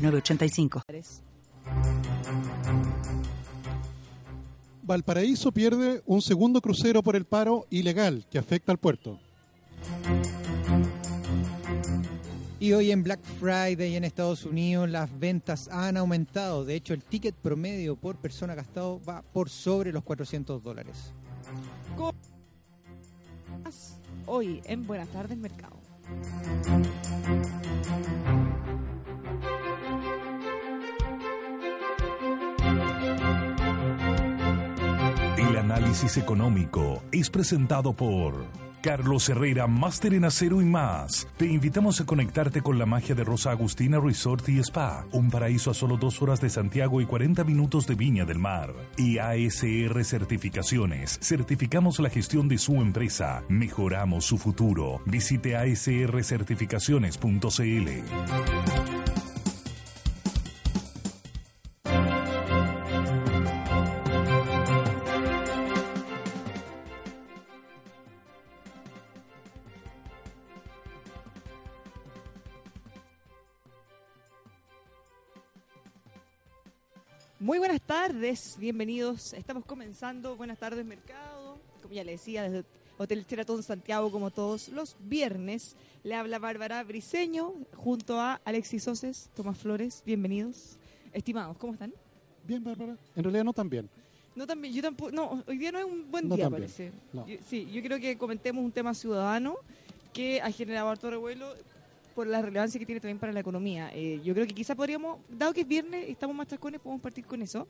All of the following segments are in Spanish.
985. Valparaíso pierde un segundo crucero por el paro ilegal que afecta al puerto. Y hoy en Black Friday en Estados Unidos las ventas han aumentado. De hecho, el ticket promedio por persona gastado va por sobre los 400 dólares. Hoy en Buenas tardes Mercado. Análisis económico es presentado por Carlos Herrera, Máster en Acero y más. Te invitamos a conectarte con la magia de Rosa Agustina Resort y Spa, un paraíso a solo dos horas de Santiago y 40 minutos de Viña del Mar. Y ASR Certificaciones. Certificamos la gestión de su empresa. Mejoramos su futuro. Visite asrcertificaciones.cl. Muy buenas tardes, bienvenidos. Estamos comenzando Buenas tardes Mercado, como ya le decía, desde Hotel Cheratón Santiago, como todos los viernes. Le habla Bárbara Briseño junto a Alexis Soces, Tomás Flores, bienvenidos. Estimados, ¿cómo están? Bien, Bárbara. En realidad no tan bien. No tan bien, yo tampoco, no, hoy día no es un buen día, parece. sí, yo creo que comentemos un tema ciudadano que ha generado harto revuelo por la relevancia que tiene también para la economía. Eh, yo creo que quizá podríamos, dado que es viernes y estamos más chascones, podemos partir con eso.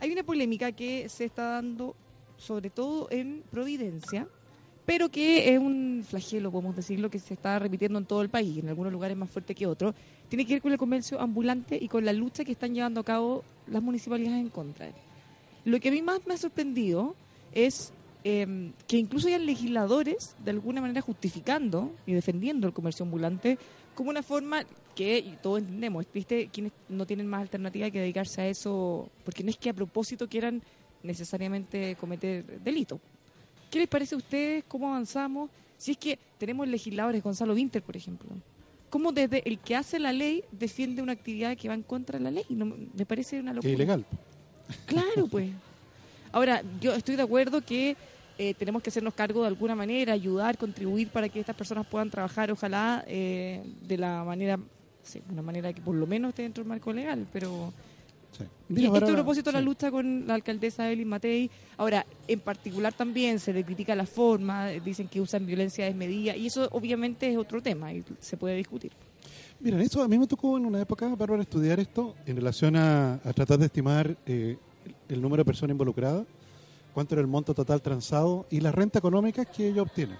Hay una polémica que se está dando sobre todo en Providencia, pero que es un flagelo, podemos decirlo, que se está repitiendo en todo el país, en algunos lugares más fuerte que otros. Tiene que ver con el comercio ambulante y con la lucha que están llevando a cabo las municipalidades en contra él. Lo que a mí más me ha sorprendido es eh, que incluso hayan legisladores de alguna manera justificando y defendiendo el comercio ambulante como una forma que y todos entendemos, ¿viste? quienes no tienen más alternativa que dedicarse a eso, porque no es que a propósito quieran necesariamente cometer delito. ¿Qué les parece a ustedes? ¿Cómo avanzamos? Si es que tenemos legisladores, Gonzalo Winter, por ejemplo, ¿cómo desde el que hace la ley defiende una actividad que va en contra de la ley? No, me parece una locura. Es ilegal. Claro, pues. Ahora, yo estoy de acuerdo que eh, tenemos que hacernos cargo de alguna manera, ayudar, contribuir para que estas personas puedan trabajar, ojalá, eh, de la manera, sí, una manera que por lo menos esté dentro del marco legal, pero... Y esto a propósito de la lucha con la alcaldesa Evelyn Matei. Ahora, en particular también se le critica la forma, dicen que usan violencia desmedida, y eso obviamente es otro tema y se puede discutir. Mira, eso a mí me tocó en una época, para estudiar esto en relación a, tratar de estimar eh, el número de personas involucradas cuánto era el monto total transado y la renta económica que ellos obtienen.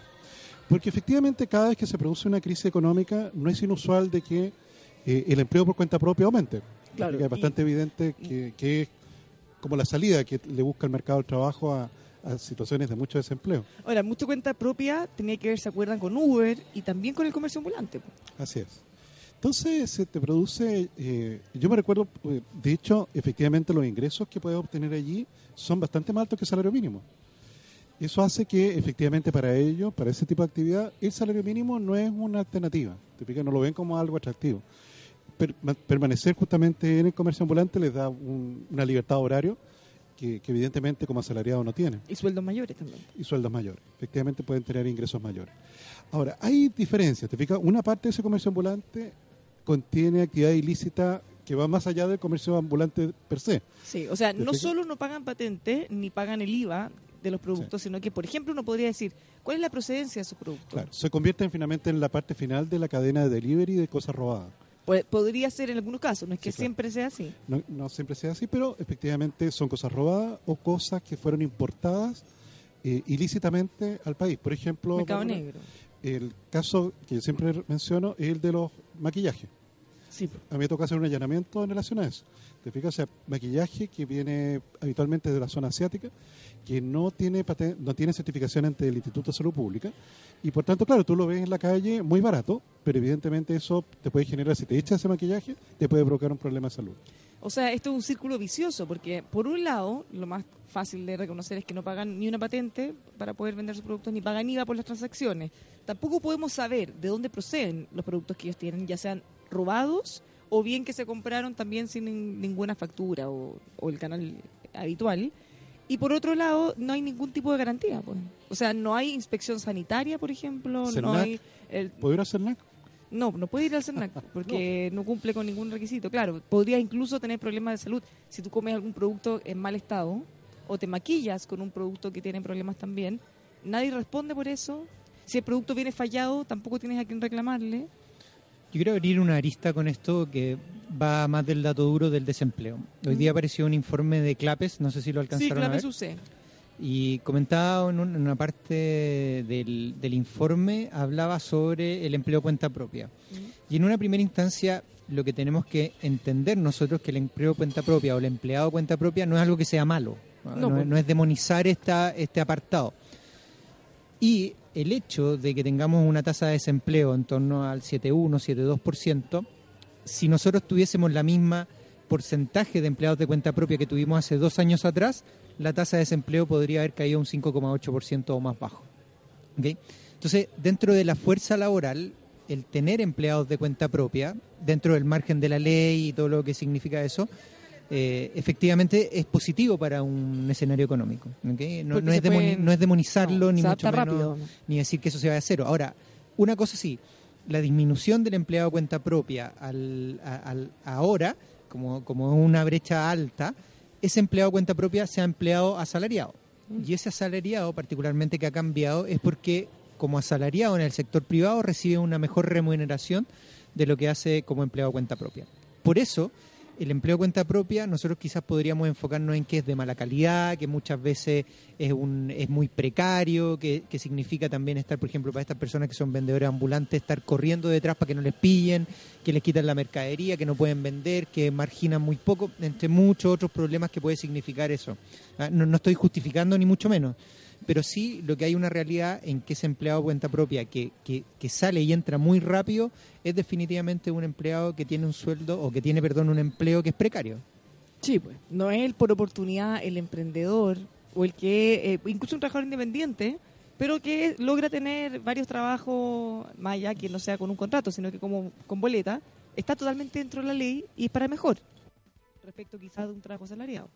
Porque efectivamente cada vez que se produce una crisis económica no es inusual de que eh, el empleo por cuenta propia aumente. Claro, es bastante evidente que, es como la salida que le busca el mercado del trabajo a, situaciones de mucho desempleo. Ahora, mucha cuenta propia tenía que ver, ¿se acuerdan? Con Uber y también con el comercio ambulante. Así es. Entonces se te produce, eh, yo me recuerdo, eh, de hecho, efectivamente los ingresos que puedes obtener allí son bastante más altos que el salario mínimo. Eso hace que efectivamente para ellos, para ese tipo de actividad, el salario mínimo no es una alternativa. Te no lo ven como algo atractivo. permanecer justamente en el comercio ambulante les da una libertad horario que, que, evidentemente como asalariado no tienen. Y sueldos mayores también. Y sueldos mayores. Efectivamente pueden tener ingresos mayores. Ahora, hay diferencias. ¿Te fijas? Una parte de ese comercio ambulante contiene actividad ilícita que va más allá del comercio ambulante per se. Sí, o sea, no solo no pagan patente ni pagan el IVA de los productos, sino que, por ejemplo, uno podría decir, ¿cuál es la procedencia de su producto? Claro, se convierten finalmente en la parte final de la cadena de delivery de cosas robadas. Pues, podría ser en algunos casos, no es que siempre sea así. No, no, siempre sea así, pero efectivamente son cosas robadas o cosas que fueron importadas eh, ilícitamente al país. Por ejemplo, Mercado negro. El caso que yo siempre menciono es el de los maquillajes. Sí. A mí me toca hacer un allanamiento en relación a eso. Te fijas, o maquillaje que viene habitualmente de la zona asiática, que no tiene no tiene certificación ante el Instituto de Salud Pública, y por tanto, claro, tú lo ves en la calle muy barato, pero evidentemente eso te puede generar, si te echas ese maquillaje, te puede provocar un problema de salud. O sea, esto es un círculo vicioso, porque por un lado, lo más fácil de reconocer es que no pagan ni una patente para poder vender sus productos, ni pagan IVA por las transacciones. Tampoco podemos saber de dónde proceden los productos que ellos tienen, ya sean robados o bien que se compraron también sin ninguna factura o, el canal habitual. Y por otro lado, no hay ningún tipo de garantía. Pues. O sea, no hay inspección sanitaria, por ejemplo. No hay el... ¿Puedo ir a CERNAC? No, no puede ir al CERNAC porque no. cumple con ningún requisito. Claro, podría incluso tener problemas de salud si tú comes algún producto en mal estado o te maquillas con un producto que tiene problemas también. Nadie responde por eso. Si el producto viene fallado, tampoco tienes a quien reclamarle. Yo quiero abrir una arista con esto que va más del dato duro del desempleo. Hoy día apareció un informe de CLAPES, no sé si lo alcanzaron sí, CLAPES a ver. Y comentaba en, una parte del, informe, hablaba sobre el empleo cuenta propia. Y en una primera instancia, lo que tenemos que entender nosotros que el empleo cuenta propia o el empleado cuenta propia no es algo que sea malo, no, pues. no, es demonizar esta, este apartado. Y el hecho de que tengamos una tasa de desempleo en torno al 7,1, 7,2%, si nosotros tuviésemos la misma porcentaje de empleados de cuenta propia que tuvimos hace dos años atrás, la tasa de desempleo podría haber caído un 5,8% o más bajo. Entonces, dentro de la fuerza laboral, el tener empleados de cuenta propia, dentro del margen de la ley y todo lo que significa eso, eh, efectivamente es positivo para un escenario económico. No, es demonizarlo, ni mucho menos, ni decir que eso se va a cero. Ahora, una cosa sí, la disminución del empleado de cuenta propia al, ahora, como, como una brecha alta, ese empleado cuenta propia se ha empleado asalariado. Y ese asalariado, particularmente que ha cambiado, es porque como asalariado en el sector privado recibe una mejor remuneración de lo que hace como empleado cuenta propia. Por eso, el empleo cuenta propia, nosotros quizás podríamos enfocarnos en que es de mala calidad, que muchas veces es, un, es muy precario, que, significa también estar, por ejemplo, para estas personas que son vendedores ambulantes, estar corriendo detrás para que no les pillen, que les quitan la mercadería, que no pueden vender, que marginan muy poco, entre muchos otros problemas que puede significar eso. Ah, no estoy justificando ni mucho menos pero sí lo que hay una realidad en que ese empleado cuenta propia que, que, sale y entra muy rápido es definitivamente un empleado que tiene un sueldo o que tiene, perdón, un empleo que es precario. Sí, pues no es el por oportunidad el emprendedor o el que, eh, incluso un trabajador independiente, pero que logra tener varios trabajos, más allá que no sea con un contrato, sino que como con boleta, está totalmente dentro de la ley y es para mejor respecto quizás de un trabajo salariado.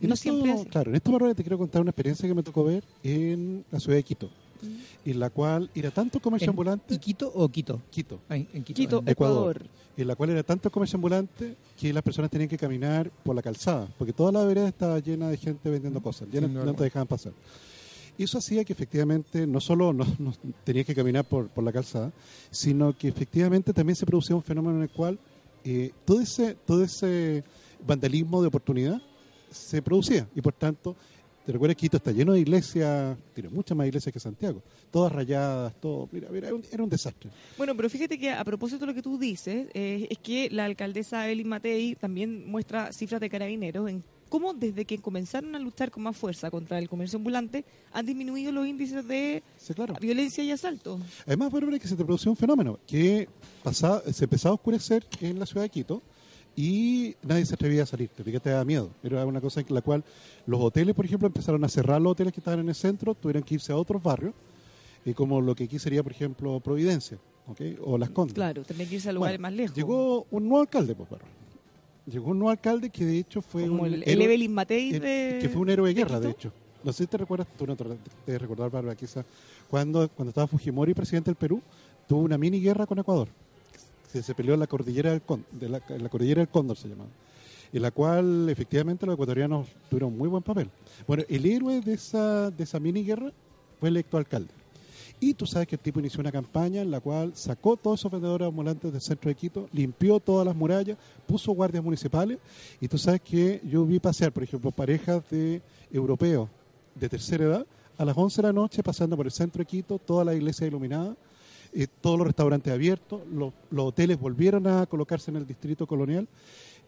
En no siempre Claro, en esta palabra te quiero contar una experiencia que me tocó ver en la ciudad de Quito, mm. en la cual era tanto comercio ambulante. ¿Y Quito o Quito? Quito. en Quito, Ecuador. En la cual era tanto comercio ambulante que las personas tenían que caminar por la calzada, porque toda la vereda estaba llena de gente vendiendo cosas, ya no, te dejaban pasar. Y eso hacía que efectivamente no solo no, tenías que caminar por, por la calzada, sino que efectivamente también se producía un fenómeno en el cual eh, todo ese todo ese vandalismo de oportunidad se producía. Y por tanto, te recuerdas que Quito está lleno de iglesias, tiene muchas más iglesias que Santiago, todas rayadas, todo, mira, mira era, un, desastre. Bueno, pero fíjate que a propósito de lo que tú dices, eh, es que la alcaldesa Evelyn Matei también muestra cifras de carabineros en cómo desde que comenzaron a luchar con más fuerza contra el comercio ambulante han disminuido los índices de violencia y asalto. Además, bueno, que se te produjo un fenómeno que pasaba, se empezaba a oscurecer en la ciudad de Quito, y nadie se atrevía a salir, te te da miedo. Era una cosa en la cual los hoteles, por ejemplo, empezaron a cerrar los hoteles que estaban en el centro, tuvieron que irse a otros barrios, y como lo que aquí sería, por ejemplo, Providencia, o Las Condes. Claro, tenían que irse a lugares más lejos. Llegó un nuevo alcalde, pues, Llegó un nuevo alcalde que de hecho fue un el, Evelyn Matei de... Que fue un héroe de guerra, de, hecho. No sé si te recuerdas, tú no te debes recordar, Bárbara, quizás, cuando, cuando estaba Fujimori presidente del Perú, tuvo una mini guerra con Ecuador se peleó en la cordillera del, de la, cordillera del Cóndor, se llamaba, en la cual efectivamente los ecuatorianos tuvieron muy buen papel. Bueno, el héroe de esa, de esa mini guerra fue electo alcalde. Y tú sabes que el tipo inició una campaña en la cual sacó todos esos vendedores ambulantes del centro de Quito, limpió todas las murallas, puso guardias municipales. Y tú sabes que yo vi pasear, por ejemplo, parejas de europeos de tercera edad a las 11 de la noche pasando por el centro de Quito, toda la iglesia iluminada eh, todos los restaurantes abiertos, los, hoteles volvieron a colocarse en el distrito colonial.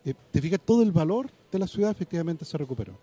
Eh, te fijas, todo el valor de la ciudad efectivamente se recuperó.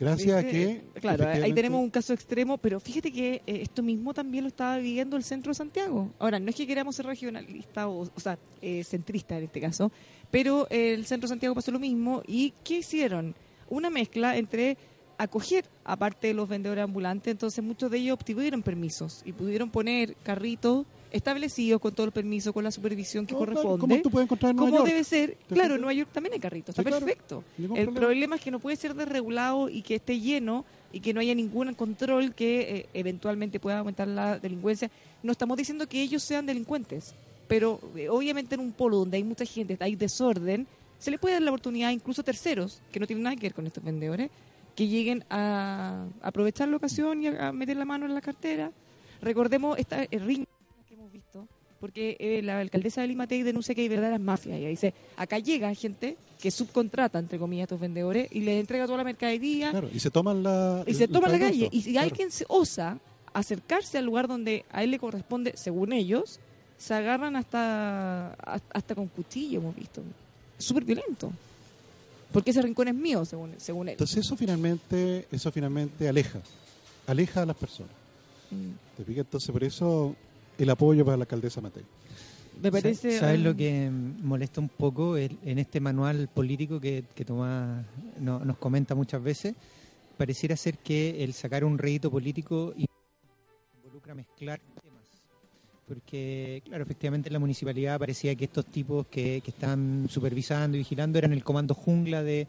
Gracias a que... Claro, ahí tenemos un caso extremo, pero fíjate que eh, esto mismo también lo estaba viviendo el centro de Santiago. Ahora, no es que queramos ser regionalista o, o sea, centrista en este caso, pero el centro de Santiago pasó lo mismo. ¿Y qué hicieron? Una mezcla entre acoger, aparte de los vendedores ambulantes, entonces muchos de ellos obtuvieron permisos y pudieron poner carritos establecidos con todos los permisos, con la supervisión que corresponde. como tú puedes encontrar en Nueva York. debe ser. Claro, en Nueva York también hay carritos, está perfecto. El problema. es que no puede ser desregulado y que esté lleno y que no haya ningún control que eh, eventualmente pueda aumentar la delincuencia. No estamos diciendo que ellos sean delincuentes, pero eh, obviamente en un polo donde hay mucha gente, hay desorden, se le puede dar la oportunidad incluso a terceros que no tienen nada que ver con estos vendedores que lleguen a aprovechar la ocasión y a, meter la mano en la cartera. Recordemos esta ring que hemos visto, porque eh, la alcaldesa de Limatei denuncia que hay verdaderas mafias. Y dice, acá llega gente que subcontrata, entre comillas, a estos vendedores y les entrega toda la mercadería. y se toman la... Y se toman la calle. Y si alguien se osa acercarse al lugar donde a él le corresponde, según ellos, se agarran hasta, hasta con cuchillo, hemos visto. Súper violento porque ese rincón es mío, según, según él. Entonces eso finalmente, eso finalmente aleja, aleja a las personas. Mm. ¿Te Entonces por eso el apoyo para la alcaldesa Matei. Me parece. ¿Sabes lo que molesta un poco en este manual político que, que Tomás nos comenta muchas veces? Pareciera ser que el sacar un rédito político involucra mezclar porque, claro, efectivamente en la municipalidad parecía que estos tipos que, que estaban supervisando y vigilando eran el comando jungla de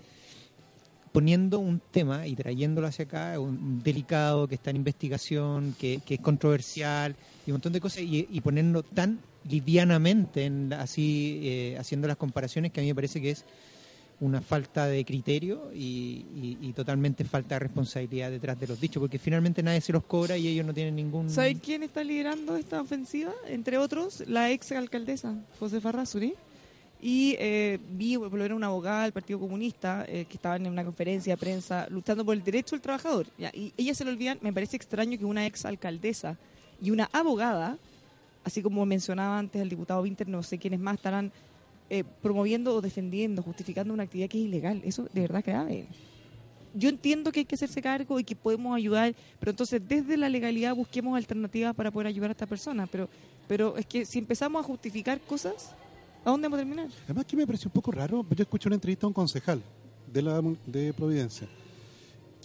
poniendo un tema y trayéndolo hacia acá, un delicado que está en investigación, que, que es controversial y un montón de cosas, y, y ponerlo tan livianamente, en, así eh, haciendo las comparaciones, que a mí me parece que es una falta de criterio y, totalmente falta de responsabilidad detrás de los dichos, porque finalmente nadie se los cobra y ellos no tienen ningún... ¿Sabe quién está liderando esta ofensiva? Entre otros, la ex alcaldesa, Josefa Razuri. Y eh, vi, por lo una abogada del Partido Comunista eh, que estaba en una conferencia de prensa luchando por el derecho del trabajador. Y ella se lo olvidan, me parece extraño que una ex alcaldesa y una abogada, así como mencionaba antes el diputado Winter, no sé quiénes más, estarán eh, promoviendo o defendiendo, justificando una actividad que es ilegal. Eso de verdad grave. Yo entiendo que hay que hacerse cargo y que podemos ayudar, pero entonces desde la legalidad busquemos alternativas para poder ayudar a esta persona. Pero, pero es que si empezamos a justificar cosas, ¿a dónde vamos a terminar? Además que me pareció un poco raro, yo escuché una entrevista a un concejal de, la, de Providencia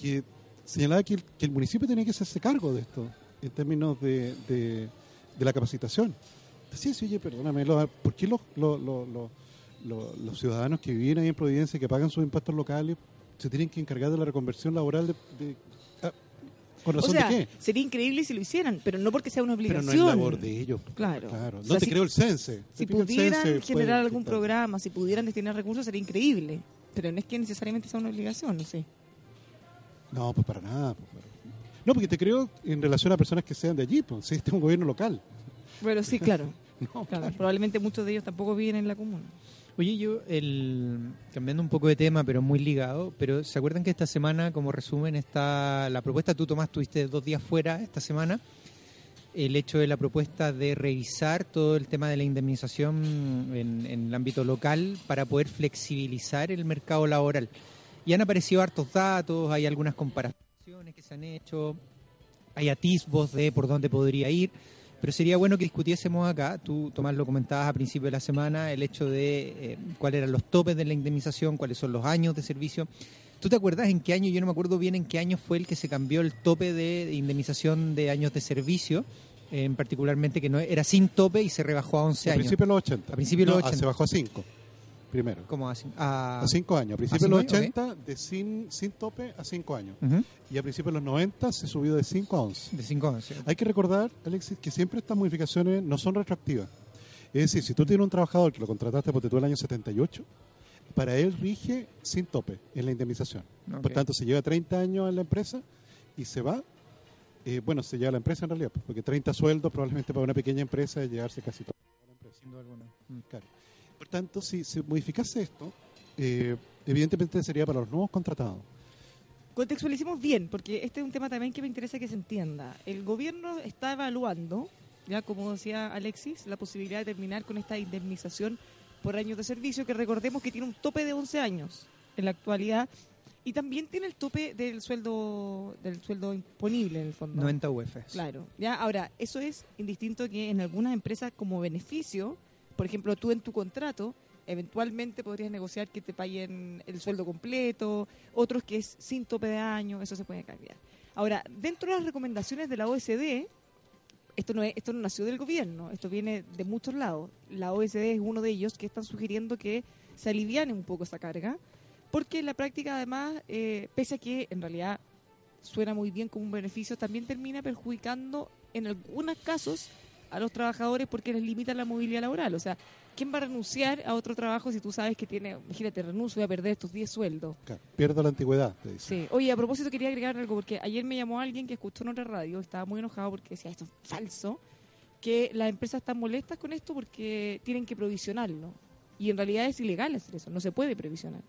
que señalaba que el, municipio tenía que hacerse cargo de esto en términos de, de la capacitación. Sí, sí, oye, perdóname, ¿por qué los, los, ciudadanos que viven ahí en Providencia y que pagan sus impuestos locales se tienen que encargar de la reconversión laboral de, ah, ¿Con razón o sea, de qué? Sería increíble si lo hicieran, pero no porque sea una obligación. Pero no es labor de ellos. Claro. claro. No te creo el CENSE. Si pudieran generar algún programa, si pudieran destinar recursos, sería increíble. Pero no es que necesariamente sea una obligación, no sé. No, pues para nada. Pues, no, porque te creo en relación a personas que sean de allí, pues, si este es un gobierno local. Bueno, sí, claro. Probablemente muchos de ellos tampoco viven en la comuna. Oye, yo, el, cambiando un poco de tema, pero muy ligado, pero ¿se acuerdan que esta semana, como resumen, está la propuesta, tú Tomás, tuviste dos días fuera esta semana, el hecho de la propuesta de revisar todo el tema de la indemnización en, en el ámbito local para poder flexibilizar el mercado laboral. Y han aparecido hartos datos, hay algunas comparaciones que se han hecho, hay atisbos de por dónde podría ir. Pero sería bueno que discutiésemos acá, tú Tomás lo comentabas a principio de la semana, el hecho de eh, cuáles eran los topes de la indemnización, cuáles son los años de servicio. ¿Tú te acuerdas en qué año? Yo no me acuerdo bien en qué año fue el que se cambió el tope de indemnización de años de servicio, en particularmente que no era sin tope y se rebajó a 11 años. A principios de los 80. A principios de los 80. Se bajó a 5 primero. ¿Cómo así? A, cinco años. A principios de los 80, de sin, sin tope a cinco años. Y a principios de los 90 se subió de 5 a 11. De 5 a 11. Hay que recordar, Alexis, que siempre estas modificaciones no son retroactivas. Es decir, si tú tienes un trabajador que lo contrataste porque tú el año 78, para él rige sin tope en la indemnización. Por tanto, se lleva 30 años en la empresa y se va, eh, bueno, se lleva la empresa en realidad, porque 30 sueldos probablemente para una pequeña empresa es llevarse casi todo. Sin duda alguna. Mm, claro. Por tanto, si se modificase esto, eh, evidentemente sería para los nuevos contratados. Contextualicemos bien, porque este es un tema también que me interesa que se entienda. El gobierno está evaluando ya como decía Alexis, la posibilidad de terminar con esta indemnización por años de servicio, que recordemos que tiene un tope de 11 años en la actualidad y también tiene el tope del sueldo del sueldo imponible en el fondo. 90 UF. Claro. Ya, ahora, eso es indistinto que en algunas empresas como beneficio, por ejemplo, tú en tu contrato eventualmente podrías negociar que te paguen el sueldo completo, otros que es sin tope de año, eso se puede cambiar. Ahora, dentro de las recomendaciones de la OSD, esto no, es, esto no nació del gobierno, esto viene de muchos lados. La OSD es uno de ellos que están sugiriendo que se aliviane un poco esa carga, porque en la práctica además, eh, pese a que en realidad suena muy bien como un beneficio, también termina perjudicando en algunos casos a los trabajadores porque les limita la movilidad laboral. O sea, ¿quién va a renunciar a otro trabajo si tú sabes que tiene, imagínate, renuncio, voy a perder estos 10 sueldos? pierdo la antigüedad, te dice. Sí. Oye, a propósito quería agregar algo, porque ayer me llamó alguien que escuchó en otra radio, estaba muy enojado porque decía, esto es falso, que las empresas están molestas con esto porque tienen que provisionarlo. Y en realidad es ilegal hacer eso, no se puede provisionar.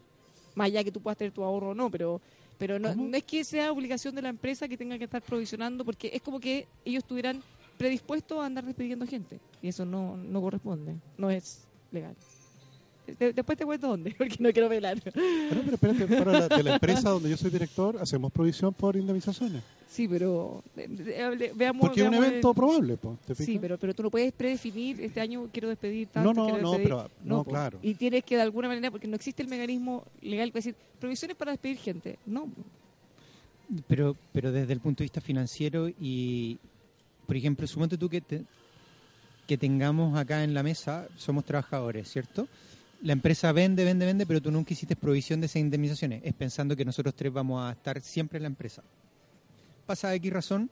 Más allá que tú puedas tener tu ahorro o no, pero pero no, no es que sea obligación de la empresa que tenga que estar provisionando, porque es como que ellos tuvieran predispuesto a andar despidiendo gente. Y eso no, no corresponde, no es legal. después te cuento dónde, porque no quiero velar. Bueno, pero espérate, para la, de la empresa donde yo soy director, hacemos provisión por indemnizaciones. Sí, pero veamos. Porque es un evento probable, Sí, pero, pero tú no puedes predefinir este año quiero despedir tanto. No, no, no, pero no, claro. Y tienes que de alguna manera, porque no existe el mecanismo legal para decir provisiones para despedir gente. No. Pero, pero desde el punto de vista financiero y, por ejemplo, suponte tú que, que tengamos acá en la mesa, somos trabajadores, ¿cierto? La empresa vende, vende, vende, pero tú nunca hiciste provisión de esas indemnizaciones. Es pensando que nosotros tres vamos a estar siempre en la empresa. Pasa aquí razón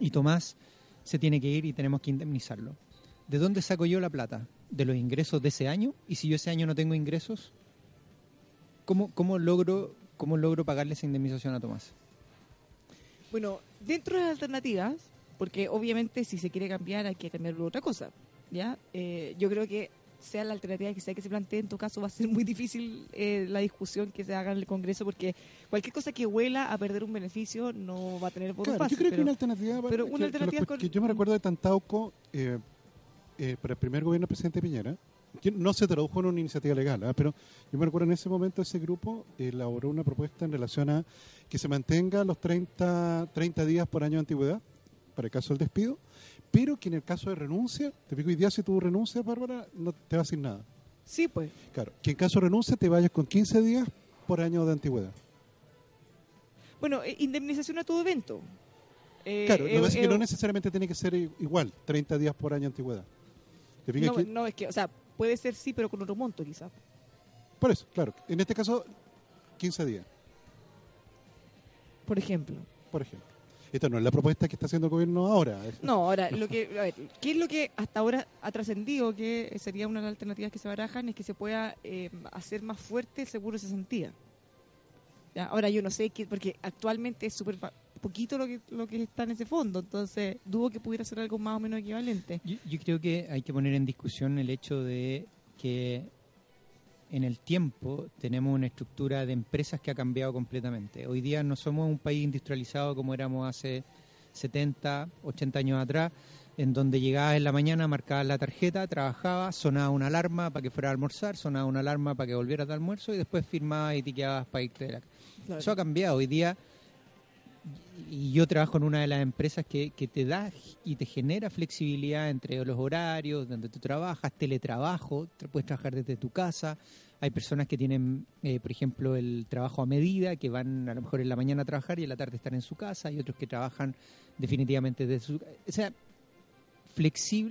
y Tomás se tiene que ir y tenemos que indemnizarlo. ¿De dónde saco yo la plata? ¿De los ingresos de ese año? ¿Y si yo ese año no tengo ingresos? ¿Cómo, cómo, logro, cómo logro pagarle esa indemnización a Tomás? Bueno, dentro de las alternativas, porque obviamente si se quiere cambiar hay que cambiar otra cosa. ¿ya? Eh, yo creo que sea la alternativa que sea que se plantee, en tu caso va a ser muy difícil eh, la discusión que se haga en el Congreso porque cualquier cosa que huela a perder un beneficio no va a tener claro, fácil. Yo creo que una alternativa, pero una alternativa que yo me recuerdo de Tantauco eh, eh, para el primer gobierno del presidente Piñera, que no se tradujo en una iniciativa legal, ¿ah? pero yo me recuerdo en ese momento ese grupo elaboró una propuesta en relación a que se mantenga los 30, 30 días por año de antigüedad para el caso del despido, pero que en el caso de renuncia, te digo, hoy día si tú renuncias, Bárbara, no te va a decir nada. Sí, pues. Claro, que en caso de renuncia te vayas con 15 días por año de antigüedad. Bueno, eh, indemnización a todo evento. Eh, claro, lo que pasa es que no necesariamente tiene que ser igual, 30 días por año de antigüedad. No, no, es que, o sea, puede ser sí, pero con otro monto quizás. Por eso, claro. En este caso, 15 días. Por ejemplo. Por ejemplo. Esta no es la propuesta que está haciendo el gobierno ahora. No, ahora, lo que, a ver, ¿qué es lo que hasta ahora ha trascendido que sería una de las alternativas que se barajan? Es que se pueda eh, hacer más fuerte el seguro de cesantía. ¿Ya? Ahora, yo no sé, qué, porque actualmente es súper poquito lo que, lo que está en ese fondo, entonces dudo que pudiera ser algo más o menos equivalente. yo creo que hay que poner en discusión el hecho de que en el tiempo tenemos una estructura de empresas que ha cambiado completamente. Hoy día no somos un país industrializado como éramos hace 70, 80 años atrás, en donde llegabas en la mañana, marcabas la tarjeta, trabajabas, sonaba una alarma para que fuera a almorzar, sonaba una alarma para que volvieras de almuerzo y después firmabas y tiqueabas para irte de la Eso ha cambiado. Hoy día, y yo trabajo en una de las empresas que, que te da y te genera flexibilidad entre los horarios, donde tú trabajas, teletrabajo, puedes trabajar desde tu casa. Hay personas que tienen, eh, por ejemplo, el trabajo a medida, que van a lo mejor en la mañana a trabajar y en la tarde están en su casa. Hay otros que trabajan definitivamente desde su... O sea,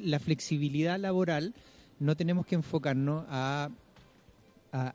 la flexibilidad laboral no tenemos que enfocarnos a, a,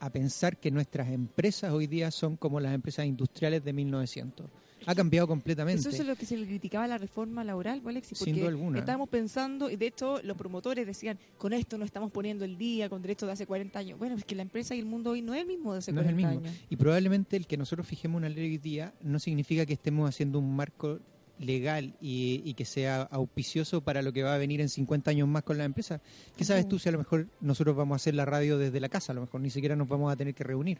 a, pensar que nuestras empresas hoy día son como las empresas industriales de 1900 ha cambiado completamente. Eso es lo que se le criticaba a la reforma laboral, Alexis, porque Sin alguna. estábamos pensando, y de hecho los promotores decían, con esto no estamos poniendo el día, con derechos de hace 40 años. Bueno, es que la empresa y el mundo hoy no es el mismo de hace no 40 es el mismo. años. Y probablemente el que nosotros fijemos una ley hoy día no significa que estemos haciendo un marco legal y, que sea auspicioso para lo que va a venir en 50 años más con la empresa. ¿Qué sabes tú si a lo mejor nosotros vamos a hacer la radio desde la casa? A lo mejor ni siquiera nos vamos a tener que reunir.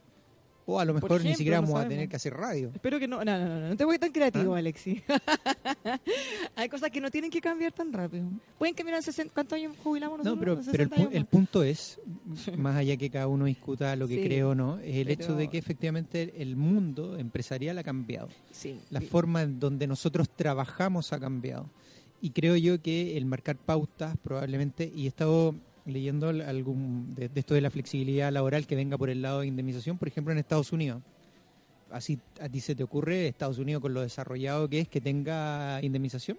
O a lo mejor ni siquiera vamos a tener que hacer radio. Espero que no. No, no, no, no te voy tan creativo, ¿Ah? Alexi. Hay cosas que no tienen que cambiar tan rápido. Pueden cambiar en 60. ¿Cuántos años jubilamos nosotros? No, pero, pero el, punto es, más allá que cada uno discuta lo que cree o no, es el hecho de que efectivamente el mundo empresarial ha cambiado. Sí. La forma en donde nosotros trabajamos ha cambiado. Y creo yo que el marcar pautas probablemente, y he estado leyendo algún de, esto de la flexibilidad laboral que venga por el lado de indemnización, por ejemplo en Estados Unidos. Así a ti se te ocurre Estados Unidos con lo desarrollado que es que tenga indemnización.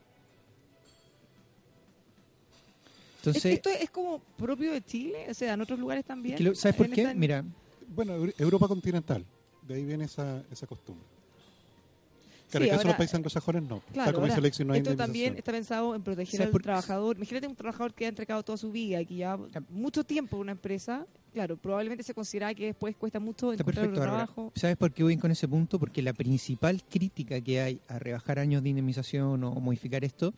Entonces, ¿Esto es como propio de Chile? O sea, en otros lugares también. ¿Sabes por qué? Mira, bueno, Europa continental, de ahí viene esa, esa costumbre. Claro, sí, en el caso de los países anglosajones no. Claro, como dice no hay esto también está pensado en proteger al trabajador. Imagínate un trabajador que ha entregado toda su vida y que ya mucho tiempo en una empresa. Claro, probablemente se considera que después cuesta mucho encontrar un trabajo. ¿Sabes por qué voy con ese punto? Porque la principal crítica que hay a rebajar años de indemnización o modificar esto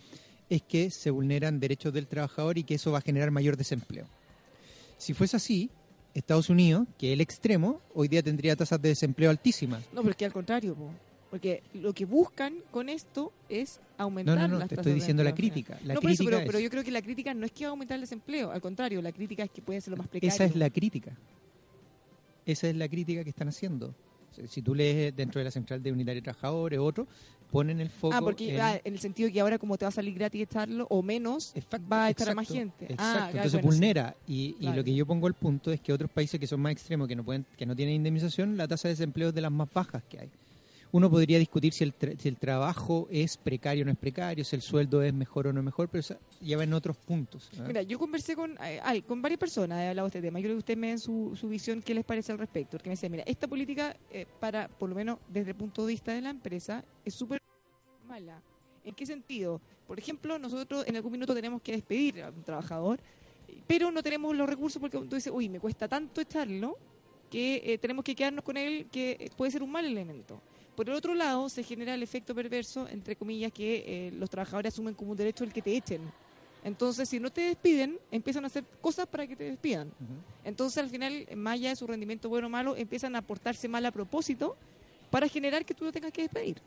es que se vulneran derechos del trabajador y que eso va a generar mayor desempleo. Si fuese así, Estados Unidos, que es el extremo, hoy día tendría tasas de desempleo altísimas. No, pero es que al contrario, porque lo que buscan con esto es aumentar no, no, no, te estoy diciendo la crítica. La crítica pero, yo creo que la crítica no es que va a aumentar el desempleo, al contrario, la crítica es que puede ser lo más precario. Esa es la crítica. Esa es la crítica que están haciendo. Si tú lees dentro de la central de unitario de trabajadores, otro, ponen el foco. Ah, porque en, ah, en el sentido que ahora, como te va a salir gratis echarlo, o menos, va a estar a más gente. Exacto, ah, entonces vulnera. Y, y lo que yo pongo el punto es que otros países que son más extremos, que no, pueden, que no tienen indemnización, la tasa de desempleo es de las más bajas que hay. Uno podría discutir si el, si el trabajo es precario o no es precario, si el sueldo es mejor o no es mejor, pero eso ya va en otros puntos. Mira, yo conversé con, eh, con varias personas, he hablado de este tema. Yo creo que ustedes me den su, su visión, qué les parece al respecto. Porque me decía, mira, esta política, eh, para por lo menos desde el punto de vista de la empresa, es súper mala. ¿En qué sentido? Por ejemplo, nosotros en algún minuto tenemos que despedir a un trabajador, pero no tenemos los recursos porque tú dices, uy, me cuesta tanto echarlo que eh, tenemos que quedarnos con él, que puede ser un mal elemento. Por el otro lado, se genera el efecto perverso, entre comillas, que eh, los trabajadores asumen como un derecho el que te echen. Entonces, si no te despiden, empiezan a hacer cosas para que te despidan. Entonces, al final, más allá de su rendimiento bueno o malo, empiezan a portarse mal a propósito para generar que tú lo tengas que despedir.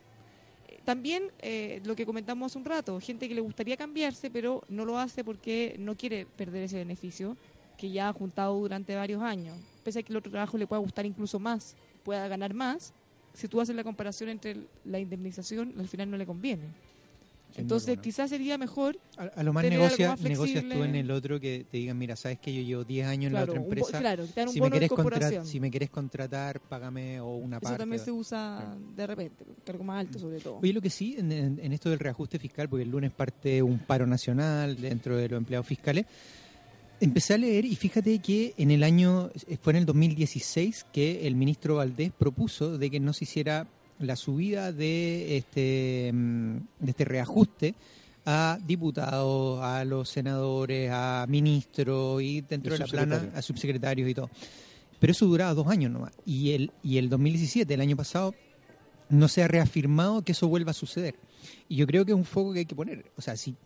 Eh, también eh, lo que comentamos hace un rato, gente que le gustaría cambiarse, pero no lo hace porque no quiere perder ese beneficio que ya ha juntado durante varios años. Pese a que el otro trabajo le pueda gustar incluso más, pueda ganar más, si tú haces la comparación entre la indemnización, al final no le conviene. Entonces, quizás sería mejor. A, lo más negocias tú en el otro que te digan, mira, sabes que yo llevo 10 años en la otra empresa. claro, te dan un si, me contratar, si me querés contratar, págame o una parte. Eso también se usa de repente, cargo más alto sobre todo. Oye, lo que sí, en, en, esto del reajuste fiscal, porque el lunes parte un paro nacional dentro de los empleados fiscales empecé a leer y fíjate que en el año, fue en el 2016 que el ministro Valdés propuso de que no se hiciera la subida de este, mm, de este reajuste a diputados, a los senadores, a ministros y dentro de la plana a subsecretarios y todo. Pero eso duraba dos años nomás. Y el, y el 2017, el año pasado, no se ha reafirmado que eso vuelva a suceder. Y yo creo que es un foco que hay que poner. O sea, si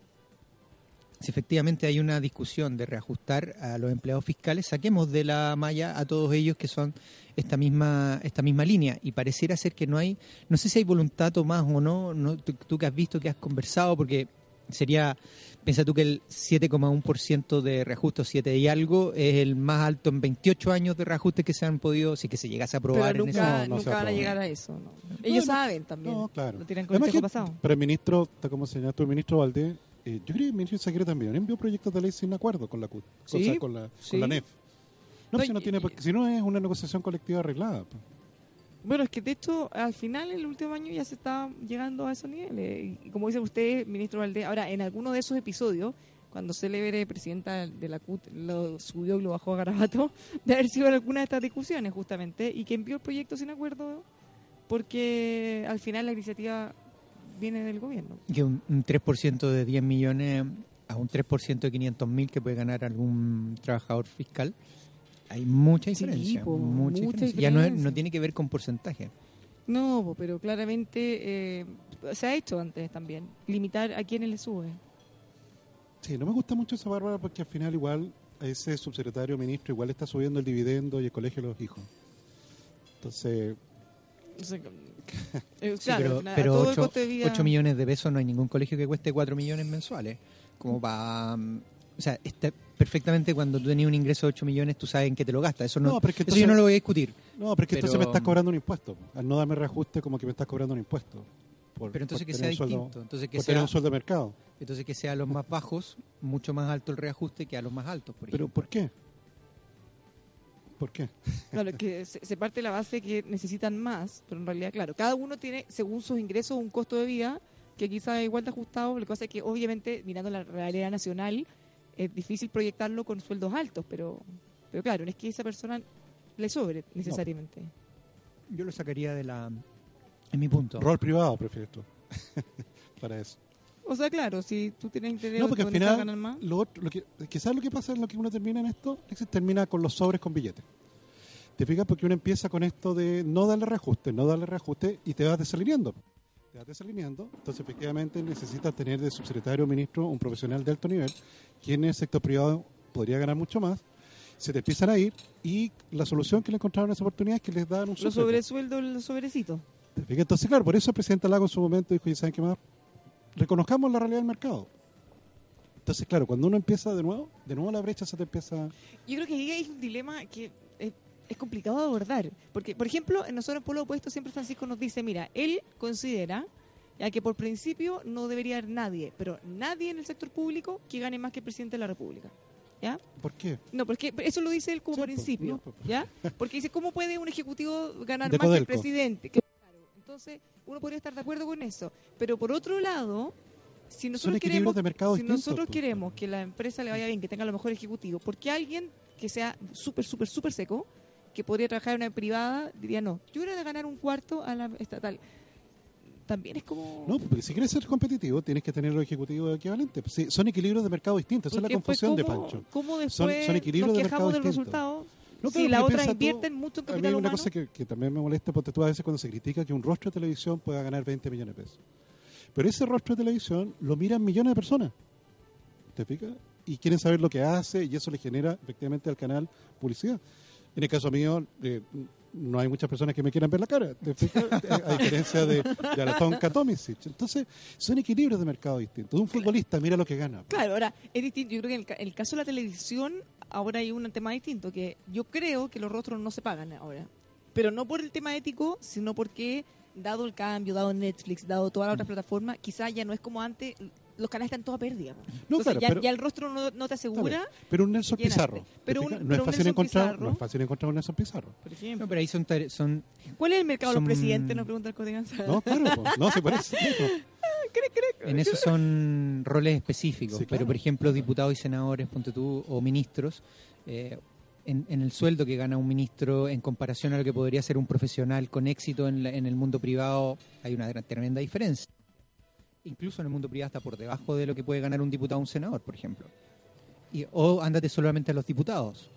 si efectivamente hay una discusión de reajustar a los empleados fiscales, saquemos de la malla a todos ellos que son esta misma esta misma línea y pareciera ser que no hay, no sé si hay voluntad o más o no, no tú, que has visto, que has conversado, porque sería, piensa tú que el 7,1% de reajuste o 7 y algo es el más alto en 28 años de reajuste que se han podido, si que se llegase a aprobar. Pero nunca, nunca van a llegar a eso. Ellos saben también. No, claro. Lo tienen con el pasado. Pero el ministro, como señalaste, el ministro Valdés eh, yo creo que el ministro Izaguirre también envió proyectos de ley sin acuerdo con la CUT, con, la, NEF. No, si, no tiene, si no es una negociación colectiva arreglada. Bueno, es que de hecho, al final, el último año ya se está llegando a esos niveles. Y como dice usted, ministro Valdés, ahora, en alguno de esos episodios, cuando Célebre, presidenta de la CUT, lo subió y lo bajó a garabato, de haber sido en alguna de estas discusiones, justamente, y que envió el proyecto sin acuerdo, porque al final la iniciativa viene del gobierno. Que un, 3% de 10 millones a un 3% de 500 mil que puede ganar algún trabajador fiscal, hay mucha diferencia. mucha, diferencia. Ya no, no, tiene que ver con porcentaje. No, pero claramente eh, se ha hecho antes también, limitar a quienes le sube. Sí, no me gusta mucho esa bárbara porque al final igual a ese subsecretario ministro igual está subiendo el dividendo y el colegio de los hijos. Entonces... pero, 8, millones de pesos no hay ningún colegio que cueste 4 millones mensuales. Como para... Mm, o sea, está perfectamente cuando tú tenías un ingreso de 8 millones, tú sabes en qué te lo gastas. Eso, no, eso yo no lo voy a discutir. No, pero es que entonces me estás cobrando un impuesto. Al no darme reajuste, como que me estás cobrando un impuesto. pero entonces que sea distinto. entonces que sea, tener un sueldo de mercado. Entonces que sea a los más bajos, mucho más alto el reajuste que a los más altos. Por ¿Pero por qué? ¿Por qué? Claro, que se, parte de la base que necesitan más, pero en realidad, claro, cada uno tiene, según sus ingresos, un costo de vida que quizá igual de ajustado. Lo que pasa es que, obviamente, mirando la realidad nacional, es difícil proyectarlo con sueldos altos, pero, pero claro, no es que esa persona le sobre necesariamente. Yo lo sacaría de la. En mi punto. Rol privado, prefieres tú. Para eso. O sea, claro, si tú tienes interés no, porque al final, más. Lo, lo que, quizás lo que pasa es lo que uno termina en esto, es que termina con los sobres con billetes. ¿Te fijas? Porque uno empieza con esto de no darle reajuste, no darle reajuste y te vas desalineando. Te vas desalineando, entonces efectivamente necesitas tener de subsecretario o ministro un profesional de alto nivel, quien en el sector privado podría ganar mucho más, se te empiezan a ir y la solución que le encontraron en esa oportunidad es que les dan un Los sobresueldos, el sobrecito. ¿Te fijas? Entonces, claro, por eso el presidente Lago en su momento dijo, ¿y saben qué más? Reconozcamos la realidad del mercado. Entonces, claro, cuando uno empieza de nuevo, de nuevo la brecha se te empieza... Yo creo que ahí hay un dilema que es, complicado de abordar. Porque, por ejemplo, en nosotros en Pueblo Opuesto siempre Francisco nos dice, mira, él considera ya que por principio no debería haber nadie, pero nadie en el sector público que gane más que el presidente de la República. ¿Ya? ¿Por qué? No, porque eso lo dice él como pues, principio, pues. ¿ya? Porque dice, ¿cómo puede un ejecutivo ganar más que el presidente? Entonces, uno podría estar de acuerdo con eso. Pero por otro lado, si nosotros queremos, si nosotros queremos que la empresa le vaya bien, que tenga lo mejor ejecutivo, porque alguien que sea súper, súper, súper seco, que podría trabajar en una privada, diría no, yo era de ganar un cuarto a la estatal. También es como... No, porque si quieres ser competitivo tienes que tener los ejecutivos equivalentes. son equilibrios de mercado distintos, esa es la confusión de Pancho. ¿Cómo después son, equilibrios nos quejamos de del resultado? Si la otra invierte mucho en capital a mí una cosa que, también me molesta, porque tú a veces cuando se critica que un rostro de televisión pueda ganar 20 millones de pesos. Pero ese rostro de televisión lo miran millones de personas. ¿Te fijas? Y quieren saber lo que hace y eso le genera efectivamente al canal publicidad. En el caso mío, eh, no hay muchas personas que me quieran ver la cara, ¿te fijas? a diferencia de, de Aratón Entonces, son equilibrios de mercado distintos. Un futbolista mira lo que gana. Claro, ahora, es distinto. Yo creo que en el caso de la televisión ahora hay un tema distinto, que yo creo que los rostros no se pagan ahora. Pero no por el tema ético, sino porque, dado el cambio, dado Netflix, dado todas las otras plataformas, quizás ya no es como antes, los canales están todos a pérdida. No, Entonces, ya, el rostro no, te asegura. Pero un Nelson Pizarro. Pero no, es fácil encontrar, no es fácil encontrar un Nelson Pizarro. Por ejemplo. No, pero ahí son, son ¿Cuál es el mercado de los presidentes? Nos pregunta el Código No, claro. no, se parece. En eso son roles específicos, pero por ejemplo diputados y senadores, ponte tú, o ministros, eh, en, el sueldo que gana un ministro en comparación a lo que podría ser un profesional con éxito en, el mundo privado, hay una tremenda diferencia. Incluso en el mundo privado está por debajo de lo que puede ganar un diputado o un senador, por ejemplo. Y, o ándate solamente a los diputados.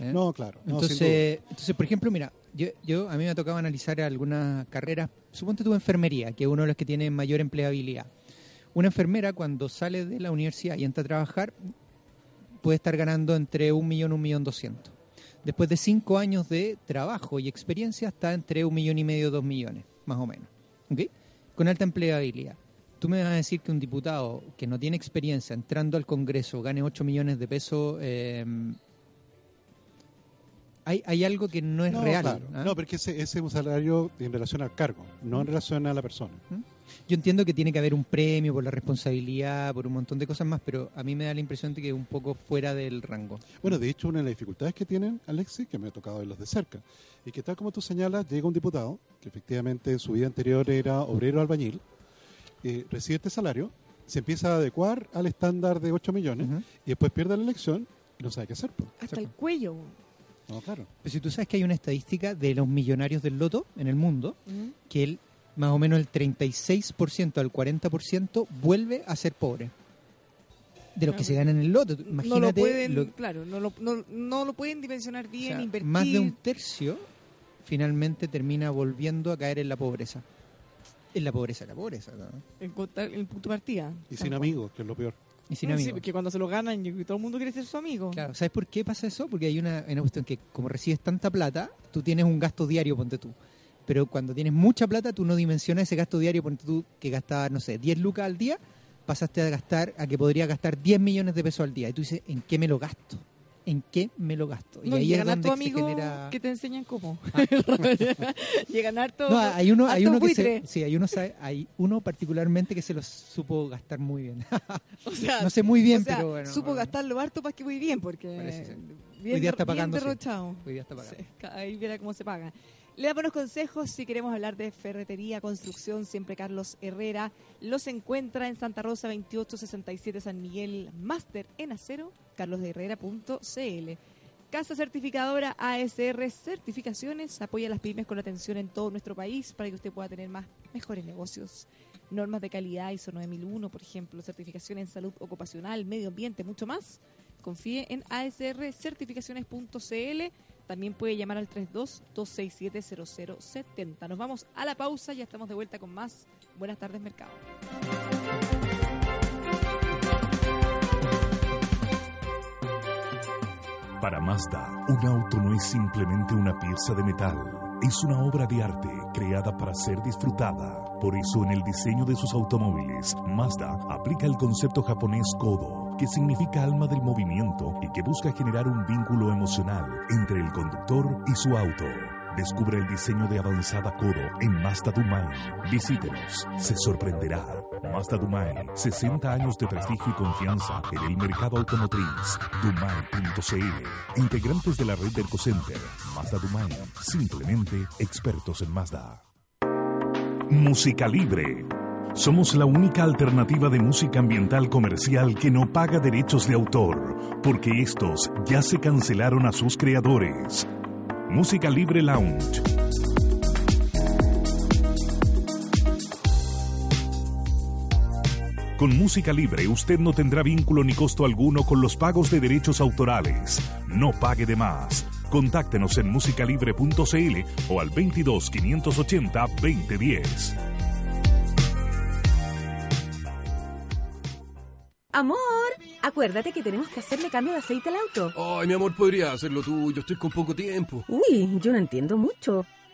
¿eh? No, claro. entonces, entonces, por ejemplo, mira, yo, yo a mí me ha tocado analizar algunas carreras, suponte tu enfermería, que es uno de los que tiene mayor empleabilidad. Una enfermera cuando sale de la universidad y entra a trabajar puede estar ganando entre un millón y un millón doscientos. Después de cinco años de trabajo y experiencia está entre un millón y medio dos millones, más o menos. ¿Okay? Con alta empleabilidad. Tú me vas a decir que un diputado que no tiene experiencia entrando al Congreso gane 8 millones de pesos eh, hay, algo que no es real. ¿ah? No, porque ese, ese, es un salario en relación al cargo, no en relación a la persona. ¿Mm? Yo entiendo que tiene que haber un premio por la responsabilidad, por un montón de cosas más, pero a mí me da la impresión de que es un poco fuera del rango. Bueno, de hecho, una de las dificultades que tienen, Alexis, que me ha tocado verlos de cerca, y que tal como tú señalas, llega un diputado, que efectivamente en su vida anterior era obrero albañil, eh, recibe este salario, se empieza a adecuar al estándar de 8 millones, y después pierde la elección y no sabe qué hacer. Hasta el cuello. No, claro. Pero si tú sabes que hay una estadística de los millonarios del loto en el mundo, que el, más o menos el 36% al 40% vuelve a ser pobre. De los que se ganan en el loto. Imagínate. No lo pueden, claro, no lo, no, lo pueden dimensionar bien, invertir. Más de un tercio finalmente termina volviendo a caer en la pobreza. En la pobreza, la pobreza. En, el punto de partida. Y sin amigos, que es lo peor. Y sin amigos. Sí, porque cuando se lo ganan, todo el mundo quiere ser su amigo. Claro, ¿sabes por qué pasa eso? Porque hay una, una cuestión que como recibes tanta plata, tú tienes un gasto diario, ponte tú. Pero cuando tienes mucha plata, tú no dimensionas ese gasto diario, ponte tú que gastabas, no sé, 10 lucas al día, pasaste a gastar, a que podría gastar 10 millones de pesos al día. Y tú dices, ¿en qué me lo gasto? en qué me lo gasto. y ahí es donde se genera... que te enseñan cómo. Ah. llegan harto. No, hay uno, hay uno que se, sí, hay uno, hay uno particularmente que se lo supo gastar muy bien. o sea, no sé muy bien, pero bueno. Supo gastarlo harto para que muy bien, porque bien, Hoy día está pagando. derrochado. Hoy día está pagando. ahí verá cómo se paga. Le da buenos consejos si queremos hablar de ferretería, construcción, siempre Carlos Herrera. Los encuentra en Santa Rosa 2867 San Miguel, máster en acero, carlosherrera.cl. Casa certificadora ASR Certificaciones apoya a las pymes con atención en todo nuestro país para que usted pueda tener más mejores negocios. Normas de calidad ISO 9001, por ejemplo, certificación en salud ocupacional, medio ambiente, mucho más. Confíe en asrcertificaciones.cl también puede llamar al 32-267-0070. Nos vamos a la pausa, ya estamos de vuelta con más. Buenas tardes, mercado. Para Mazda, un auto no es simplemente una pieza de metal, es una obra de arte creada para ser disfrutada. Por eso en el diseño de sus automóviles, Mazda aplica el concepto japonés Kodo que significa alma del movimiento y que busca generar un vínculo emocional entre el conductor y su auto. Descubre el diseño de avanzada Kodo en Mazda Dumai. Visítenos, se sorprenderá. Mazda Dumai, 60 años de prestigio y confianza en el mercado automotriz. Dumai.cl, integrantes de la red del Center. Mazda Dumai, simplemente expertos en Mazda. Música libre somos la única alternativa de música ambiental comercial que no paga derechos de autor, porque estos ya se cancelaron a sus creadores. Música Libre Lounge. Con música libre usted no tendrá vínculo ni costo alguno con los pagos de derechos autorales. No pague de más. Contáctenos en musicalibre.cl o al 22 580 2010. Amor, acuérdate que tenemos que hacerle cambio de aceite al auto. Ay, mi amor, podría hacerlo tú. Yo estoy con poco tiempo. Uy, yo no entiendo mucho.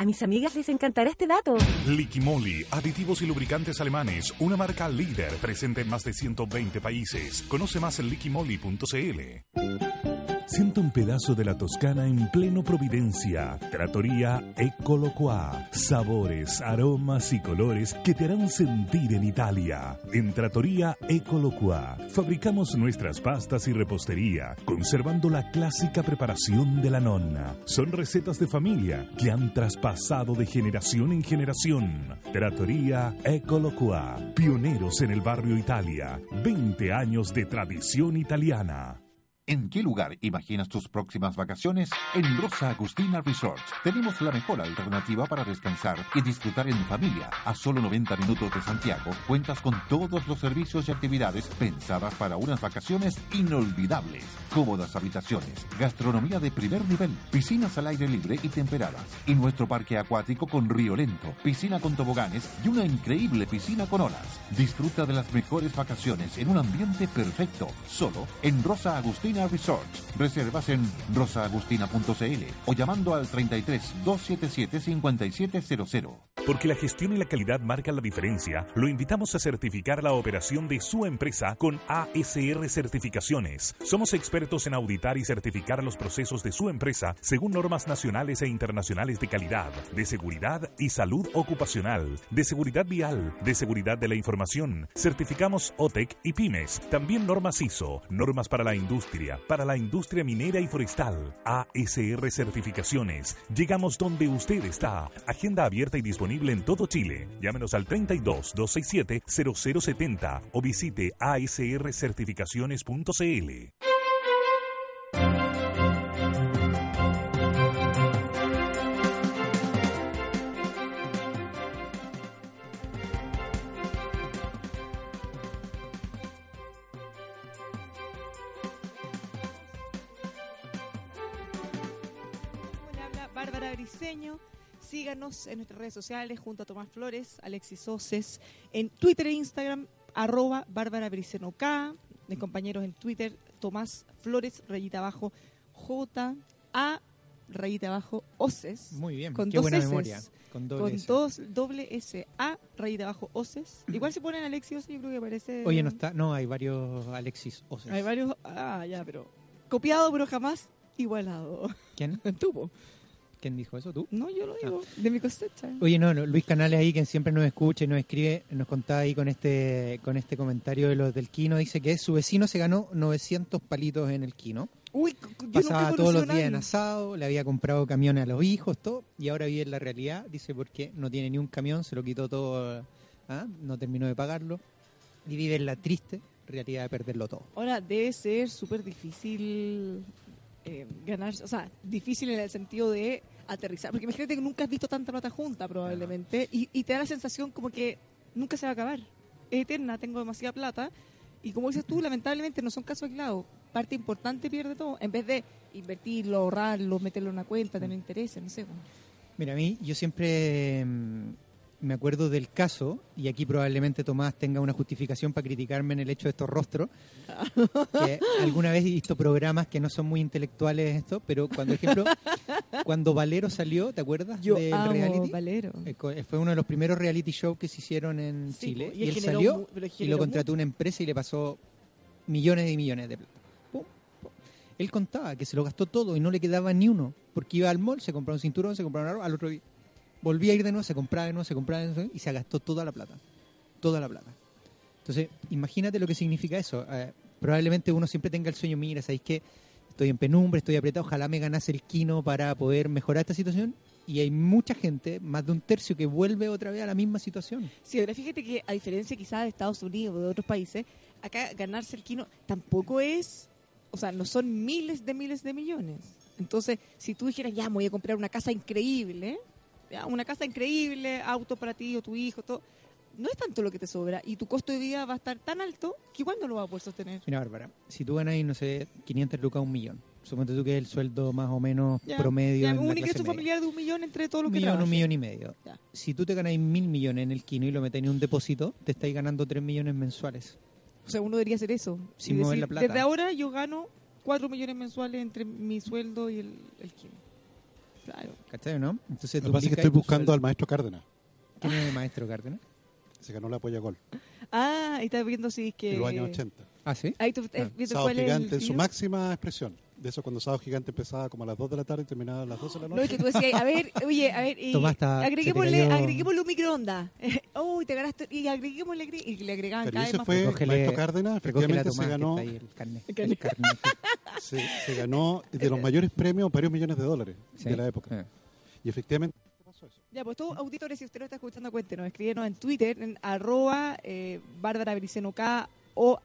A mis amigas les encantará este dato. Liquimoli, aditivos y lubricantes alemanes, una marca líder presente en más de 120 países. Conoce más en liquimoli.cl. Siento un pedazo de la Toscana en pleno Providencia. Trattoria Ecoloqua. Sabores, aromas y colores que te harán sentir en Italia. En Trattoria Ecoloqua fabricamos nuestras pastas y repostería, conservando la clásica preparación de la nonna. Son recetas de familia que han traspasado de generación en generación. Trattoria Ecoloqua. Pioneros en el barrio Italia. 20 años de tradición italiana. ¿En qué lugar imaginas tus próximas vacaciones? En Rosa Agustina Resort tenemos la mejor alternativa para descansar y disfrutar en familia. A solo 90 minutos de Santiago, cuentas con todos los servicios y actividades pensadas para unas vacaciones inolvidables. Cómodas habitaciones, gastronomía de primer nivel, piscinas al aire libre y temperadas, y nuestro parque acuático con río lento, piscina con toboganes y una increíble piscina con olas. Disfruta de las mejores vacaciones en un ambiente perfecto, solo en Rosa Agustina Resort. Reservas en rosaagustina.cl o llamando al 33 277 5700. Porque la gestión y la calidad marcan la diferencia, lo invitamos a certificar la operación de su empresa con ASR Certificaciones. Somos expertos en auditar y certificar los procesos de su empresa según normas nacionales e internacionales de calidad, de seguridad y salud ocupacional, de seguridad vial, de seguridad de la información. Certificamos OTEC y PYMES, también normas ISO, normas para la industria para la industria minera y forestal. ASR Certificaciones. Llegamos donde usted está. Agenda abierta y disponible en todo Chile. Llámenos al 32 267 0070 o visite asrcertificaciones.cl. Bárbara Briseño. Síganos en nuestras redes sociales junto a Tomás Flores, Alexis Oces, en Twitter e Instagram, arroba Bárbara Briseño K, mis compañeros en Twitter, Tomás Flores, rayita abajo, J, A, rayita abajo, Oces. Muy bien, con qué dos buena S's, memoria. Con doble Con S. dos, doble S, A, rayita abajo, Oces. Igual si ponen Alexis Oces, yo creo que aparece... Oye, no está, no, hay varios Alexis Oces. Hay varios... Ah, ya, pero... Copiado, pero jamás igualado. ¿Quién? Tú, po. ¿Quién dijo eso? ¿Tú? No, yo lo digo, de mi cosecha. Oye, no, no, Luis Canales ahí, que siempre nos escucha y nos escribe, nos contaba ahí con este con este comentario de los del Kino, dice que su vecino se ganó 900 palitos en el Kino. Uy, yo Pasaba todos los días en asado, le había comprado camiones a los hijos, todo, y ahora vive en la realidad, dice porque no tiene ni un camión, se lo quitó todo, ¿ah? no terminó de pagarlo, y vive en la triste realidad de perderlo todo. Ahora, debe ser súper difícil eh, ganar, o sea, difícil en el sentido de aterrizar, porque imagínate que nunca has visto tanta plata junta probablemente, y, y te da la sensación como que nunca se va a acabar. Es eterna, tengo demasiada plata, y como dices tú, lamentablemente no son casos aislados. Parte importante pierde todo, en vez de invertirlo, ahorrarlo, meterlo en una cuenta, tener intereses, no sé. bueno. Mira, a mí yo siempre mm, me acuerdo del caso, y aquí probablemente Tomás tenga una justificación para criticarme en el hecho de estos rostros, que alguna vez he visto programas que no son muy intelectuales esto, pero cuando, ejemplo, cuando Valero salió, ¿te acuerdas? Yo del amo reality? Valero. Eh, co- Fue uno de los primeros reality shows que se hicieron en Sí, Chile, y y, él salió y lo contrató una empresa y le pasó millones y millones de plata. Pum, pum. Él contaba que se lo gastó todo y no le quedaba ni uno, porque iba al mall, se compraba un cinturón, se compraba una ropa, al otro día volvía a ir de nuevo, se compraba de nuevo, se compraba de nuevo y se gastó toda la plata. Toda la plata. Entonces, imagínate lo que significa eso. Eh, probablemente uno siempre tenga el sueño, mira, ¿sabéis qué? Estoy en penumbra, estoy apretado, ojalá me ganase el quino para poder mejorar esta situación. Y hay mucha gente, más de un tercio, que vuelve otra vez a la misma situación. Sí, ahora fíjate que a diferencia quizás de Estados Unidos o de otros países, acá ganarse el quino tampoco es, o sea, no son miles de miles de millones. Entonces, si tú dijeras, ya, me voy a comprar una casa increíble, ya, una casa increíble, auto para ti o tu hijo, todo, no es tanto lo que te sobra y tu costo de vida va a estar tan alto que igual no lo vas a poder sostener. Mira, Bárbara, si tú ganas, no sé, 500 lucas, un millón. Suponte tú que es el sueldo más o menos Ya, promedio ya, en un ingreso familiar de un millón entre todos los que millón, un millón y medio. Ya. Si tú te ganas mil millones en el quino y lo metes en un depósito, te estáis ganando 3 millones mensuales. O sea, uno debería hacer eso. Sin mover decir, la plata. Desde ahora yo gano 4 millones mensuales entre mi sueldo y el, el quino. Claro. ¿Cachai, no? Entonces, Lo que pasa es que estoy buscando al maestro Cárdenas. ¿Quién es el maestro Cárdenas? Se ganó la polla gol. Ah, ahí estás viendo si es que... En los años 80. Ah, ¿sí? Ahí tú estás Ah. viendo cuál es el gigante en su máxima expresión. De eso cuando Sábado Gigante empezaba como a las 2 de la tarde y terminaba a las 12 de la No, noche. es que tú decías, a ver, oye, a ver, y Tomás, está- agreguémosle, cayó- agreguémosle un microondas. Uy, te ganaste, y agreguémosle, y le agregaban Pero cada vez más. fue Recógele- Maestro Cárdenas, efectivamente se Tomás, ganó, el. El se, se ganó de los mayores premios, varios millones de dólares Sí. de la época. Ah. Y efectivamente. Ya, pues todos auditores, si usted no está escuchando, cuéntenos. Escríbenos en Twitter, en arroba eh, Bárbara Briceno K o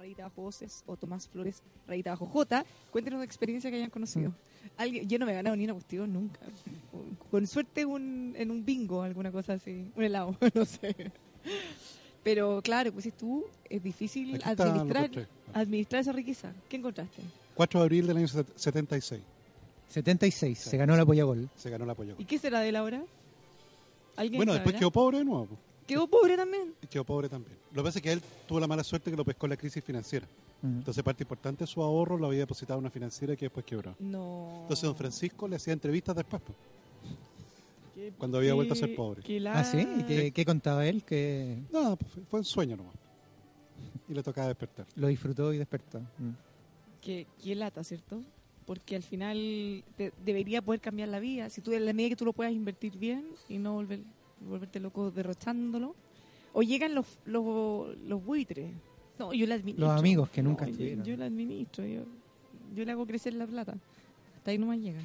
a rayita bajo voces o Tomás Flores rayita bajo J. Cuéntenos de experiencia que hayan conocido. Alguien, yo no me he ganado ni una cuestión nunca. Con suerte un, en un bingo, alguna cosa así. Un helado, no sé. Pero claro, pues si tú, es difícil Aquí administrar, administrar esa riqueza. ¿Qué encontraste? 4 de abril del año set- 76 76, se ganó la polla gol. se ganó la polla ¿Y qué será de él ahora? ¿Alguien Bueno, después quedó pobre de nuevo. ¿Quedó pobre también. Y quedó pobre también. Lo que pasa es que él tuvo la mala suerte que lo pescó la crisis financiera. Entonces parte importante de su ahorro lo había depositado en una financiera que después quebró. No. Entonces don Francisco le hacía entrevistas después. pues. Qué- cuando había vuelto a ser pobre. qué Ah, ¿sí? ¿Y la- qué, qué contaba él? Que No, pues, fue- fue un sueño nomás. Y le tocaba despertar. lo disfrutó y despertó. Mm. Qué, qué lata, ¿cierto? Porque al final te- debería poder cambiar la vida. Si tú en la medida que tú lo puedas invertir bien y no volver, volverte loco derrochándolo. O llegan los, los, los buitres. No, yo la administro. Los amigos que nunca No, yo, estuvieron. yo la administro. Yo, yo le hago crecer la plata. Hasta ahí nomás llega.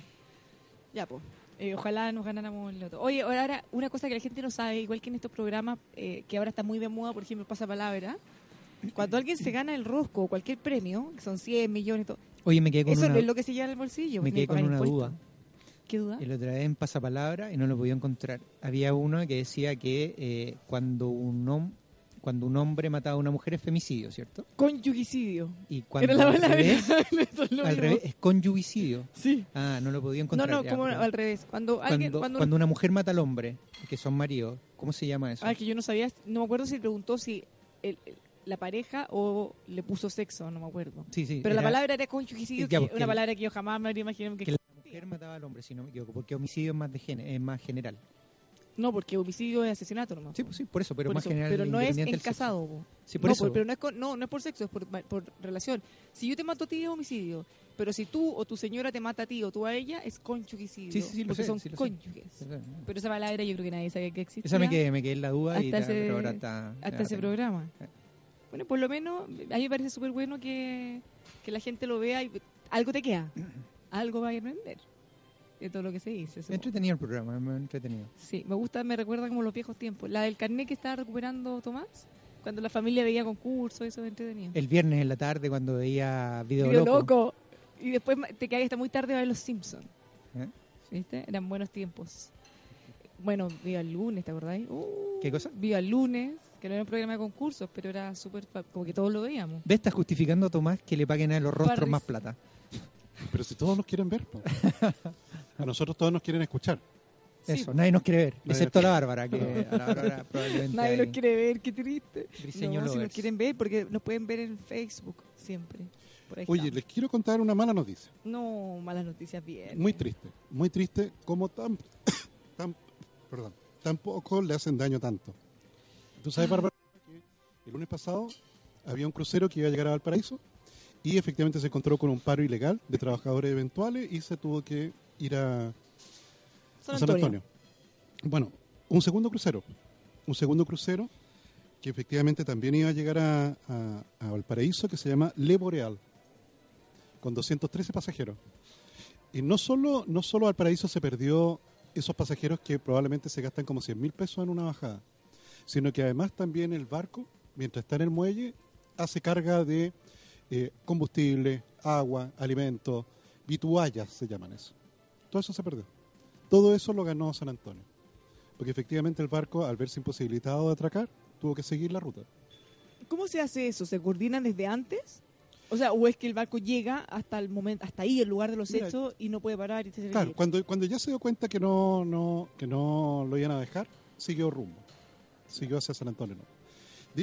Ya, pues. ojalá nos ganáramos el loto. Oye, ahora una cosa que la gente no sabe, igual que en estos programas, eh, que ahora está muy de moda, por ejemplo, pasapalabra. Cuando alguien se gana el rosco o cualquier premio, que son 100 millones, y todo, Oye, me quedé con eso una, es lo que se lleva en el bolsillo. me quedé con una duda. ¿Qué duda? El otra vez en Pasapalabra y no lo podía encontrar. Había uno que decía que eh, cuando un hom- cuando un hombre mataba a una mujer es femicidio, ¿cierto? Conyugicidio. Y cuando Era la al revés, al revés es conyugicidio. Sí. Ah, no lo podía No, encontrar. no, ya, como pero- al revés. Cuando alguien. cuando, Cuando, cuando una mujer mata al hombre, que son maridos, ¿cómo se llama eso? Ah, que yo no sabía. No me acuerdo si preguntó si el- el- la pareja o le puso sexo, no me acuerdo. sí, sí. Pero la palabra era conyugicidio, Ya, que porque una palabra que yo jamás me habría imaginado que. Mujer mataba al hombre, si no me equivoco, porque homicidio es más, de gen- es más general. No, porque homicidio es asesinato nomás. Sí, pues sí, por eso, pero Por más eso, general. pero no es en casado. Sí, por no, eso. pero no es, con- no, no es por sexo, es por, por relación. Si yo te mato a ti es homicidio, pero si tú o tu señora te mata a ti o tú a ella es conyugicidio. Sí, sí, sí, lo porque sé, son sí lo sé. cónyuges. Pero esa palabra yo creo que nadie sabía que existía. Esa me quedé, me quedé en la duda y Hasta ese- pero ahora está. hasta ese programa. Eh. Bueno, por lo menos a mí me parece súper bueno que, que la gente lo vea y algo te queda. algo va a aprender de todo lo que se dice. supongo. Entretenido el programa, me entretenido. Sí, me gusta, me recuerda como los viejos tiempos. La del carnet que estaba recuperando Tomás, cuando la familia veía concursos, eso es entretenido. El viernes en la tarde cuando veía Video, Video Loco. loco. Y después te quedas hasta muy tarde a ver Los Simpsons. ¿Eh? ¿Viste? Eran buenos tiempos. Bueno, Viva el lunes, ¿te acordáis? Uh, ¿Qué cosa? Viva el lunes, que no era un programa de concursos, pero era súper, como que todos lo veíamos. Ve, está justificando a Tomás que le paguen a los rostros más plata. Pero si todos nos quieren ver, a nosotros todos nos quieren escuchar. Sí. Eso, nadie nos quiere ver, Nadie excepto la Bárbara, que a la Bárbara probablemente Nadie hay nos quiere ver, qué triste. briseño No, si nos quieren ver, porque nos pueden ver en Facebook siempre. Por ahí Oye, estamos. les quiero contar una mala noticia. No, malas noticias bien. Muy triste, muy triste, como tan, tan, perdón, tan poco le hacen daño tanto. Tú sabes, Bárbara, que el lunes pasado había un crucero que iba a llegar a Valparaíso y efectivamente se encontró con un paro ilegal de trabajadores eventuales y se tuvo que ir a, San a San Antonio. Antonio. Bueno, un segundo crucero, un segundo crucero que efectivamente también iba a llegar a, a- a Valparaíso, que se llama Le Boreal, con 213 pasajeros. Y no solo, no solo Valparaíso se perdió esos pasajeros que probablemente se gastan como 100 mil pesos en una bajada, sino que además también el barco, mientras está en el muelle, hace carga de eh, combustible, agua, alimentos, vituallas se llaman eso. Todo eso se perdió. Todo eso lo ganó San Antonio. Porque efectivamente el barco, al verse imposibilitado de atracar, tuvo que seguir la ruta. ¿Cómo se hace eso? ¿Se coordinan desde antes? O sea, o es que el barco llega hasta el momento, hasta ahí, el lugar de los Mira, hechos, y no puede parar y se Claro, cuando, cuando ya se dio cuenta que no, no, que no lo iban a dejar, siguió rumbo. Siguió hacia San Antonio.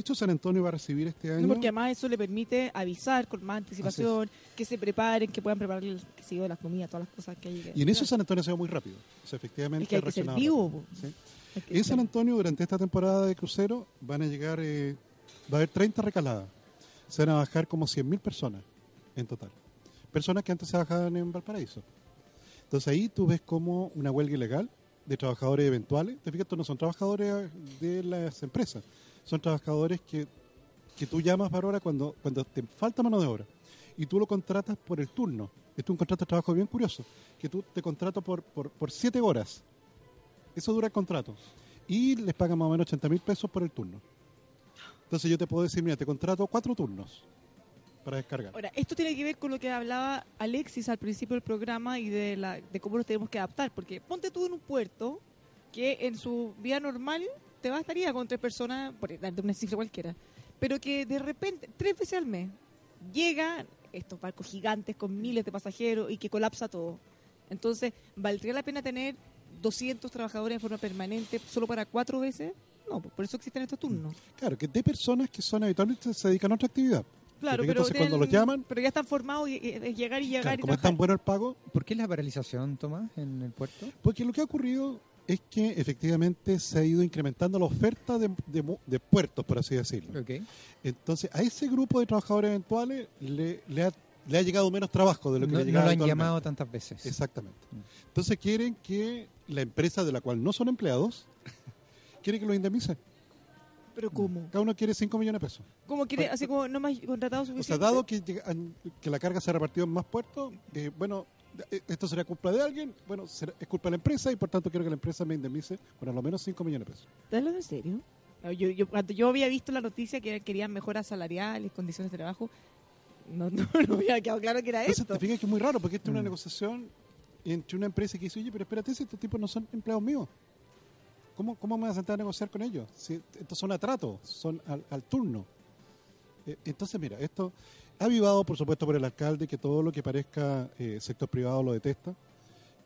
Hecho, San Antonio va a recibir este año... No, porque además eso le permite avisar con más anticipación, que se preparen, que puedan preparar el, que se la comida, todas las cosas que hay. que- y en eso San Antonio se va muy rápido. O sea, efectivamente es que hay que ser vivo. Sí. Que- En San Antonio, durante esta temporada de crucero, van a llegar, eh, va a haber 30 recaladas. Se van a bajar como 100.000 personas en total. Personas que antes se bajaban en Valparaíso. Entonces ahí tú ves como una huelga ilegal de trabajadores eventuales. Te fijas, estos no son trabajadores de las empresas, son trabajadores que, que tú llamas para ahora cuando, cuando te falta mano de obra. Y tú lo contratas por el turno. Esto es un contrato de trabajo bien curioso, que tú te contratas por, por, por siete horas. Eso dura el contrato. Y les pagan más o menos 80 mil pesos por el turno. Entonces yo te puedo decir, mira, te contrato cuatro turnos para descargar. Ahora, esto tiene que ver con lo que hablaba Alexis al principio del programa y de, la, de cómo nos tenemos que adaptar. Porque ponte tú en un puerto que en su vida normal te bastaría con tres personas, por darte una cifra cualquiera, pero que de repente, tres veces al mes, llegan estos barcos gigantes con miles de pasajeros y que colapsa todo. Entonces, ¿valdría la pena tener 200 trabajadores en forma permanente solo para cuatro veces? No, pues por eso existen estos turnos. Claro, que de personas que son habitualmente se dedican a otra actividad. Claro, pero, entonces cuando los llaman- pero ya están formados y, y es llegar y llegar Claro, y como es tan bueno el pago, ¿Por qué la paralización, Tomás, en el puerto? porque lo que ha ocurrido es que efectivamente se ha ido incrementando la oferta de, de mu- de puertos, por así decirlo. Ok. Entonces, a ese grupo de trabajadores eventuales le, le ha, le ha llegado menos trabajo de lo que No, le no lo han llamado tantas veces. Exactamente. Entonces quieren que la empresa de la cual no son empleados, quiere que los indemnice. Pero ¿cómo? Cada uno quiere 5 millones de pesos. ¿Cómo quiere, así como no más contratado O sea, suficiente? dado que, que la carga se ha repartido en más puertos, eh, bueno, esto será culpa de alguien, bueno, será- es culpa de la empresa y por tanto quiero que la empresa me indemnice con a lo menos 5 millones de pesos. ¿Estás hablando en serio? No, Yo, yo, cuando yo había visto la noticia que querían mejoras salariales, condiciones de trabajo, no, no, no me había quedado claro que era Entonces esto. te fijas que es muy raro porque esta es una Mm. negociación entre una empresa que dice, oye, pero espérate, si estos tipos no son empleados míos. ¿cómo, ¿cómo me voy a sentar a negociar con ellos? Si estos son a trato, son al, turno. Eh, entonces, mira, esto avivado, por supuesto, por el alcalde que todo lo que parezca eh, sector privado lo detesta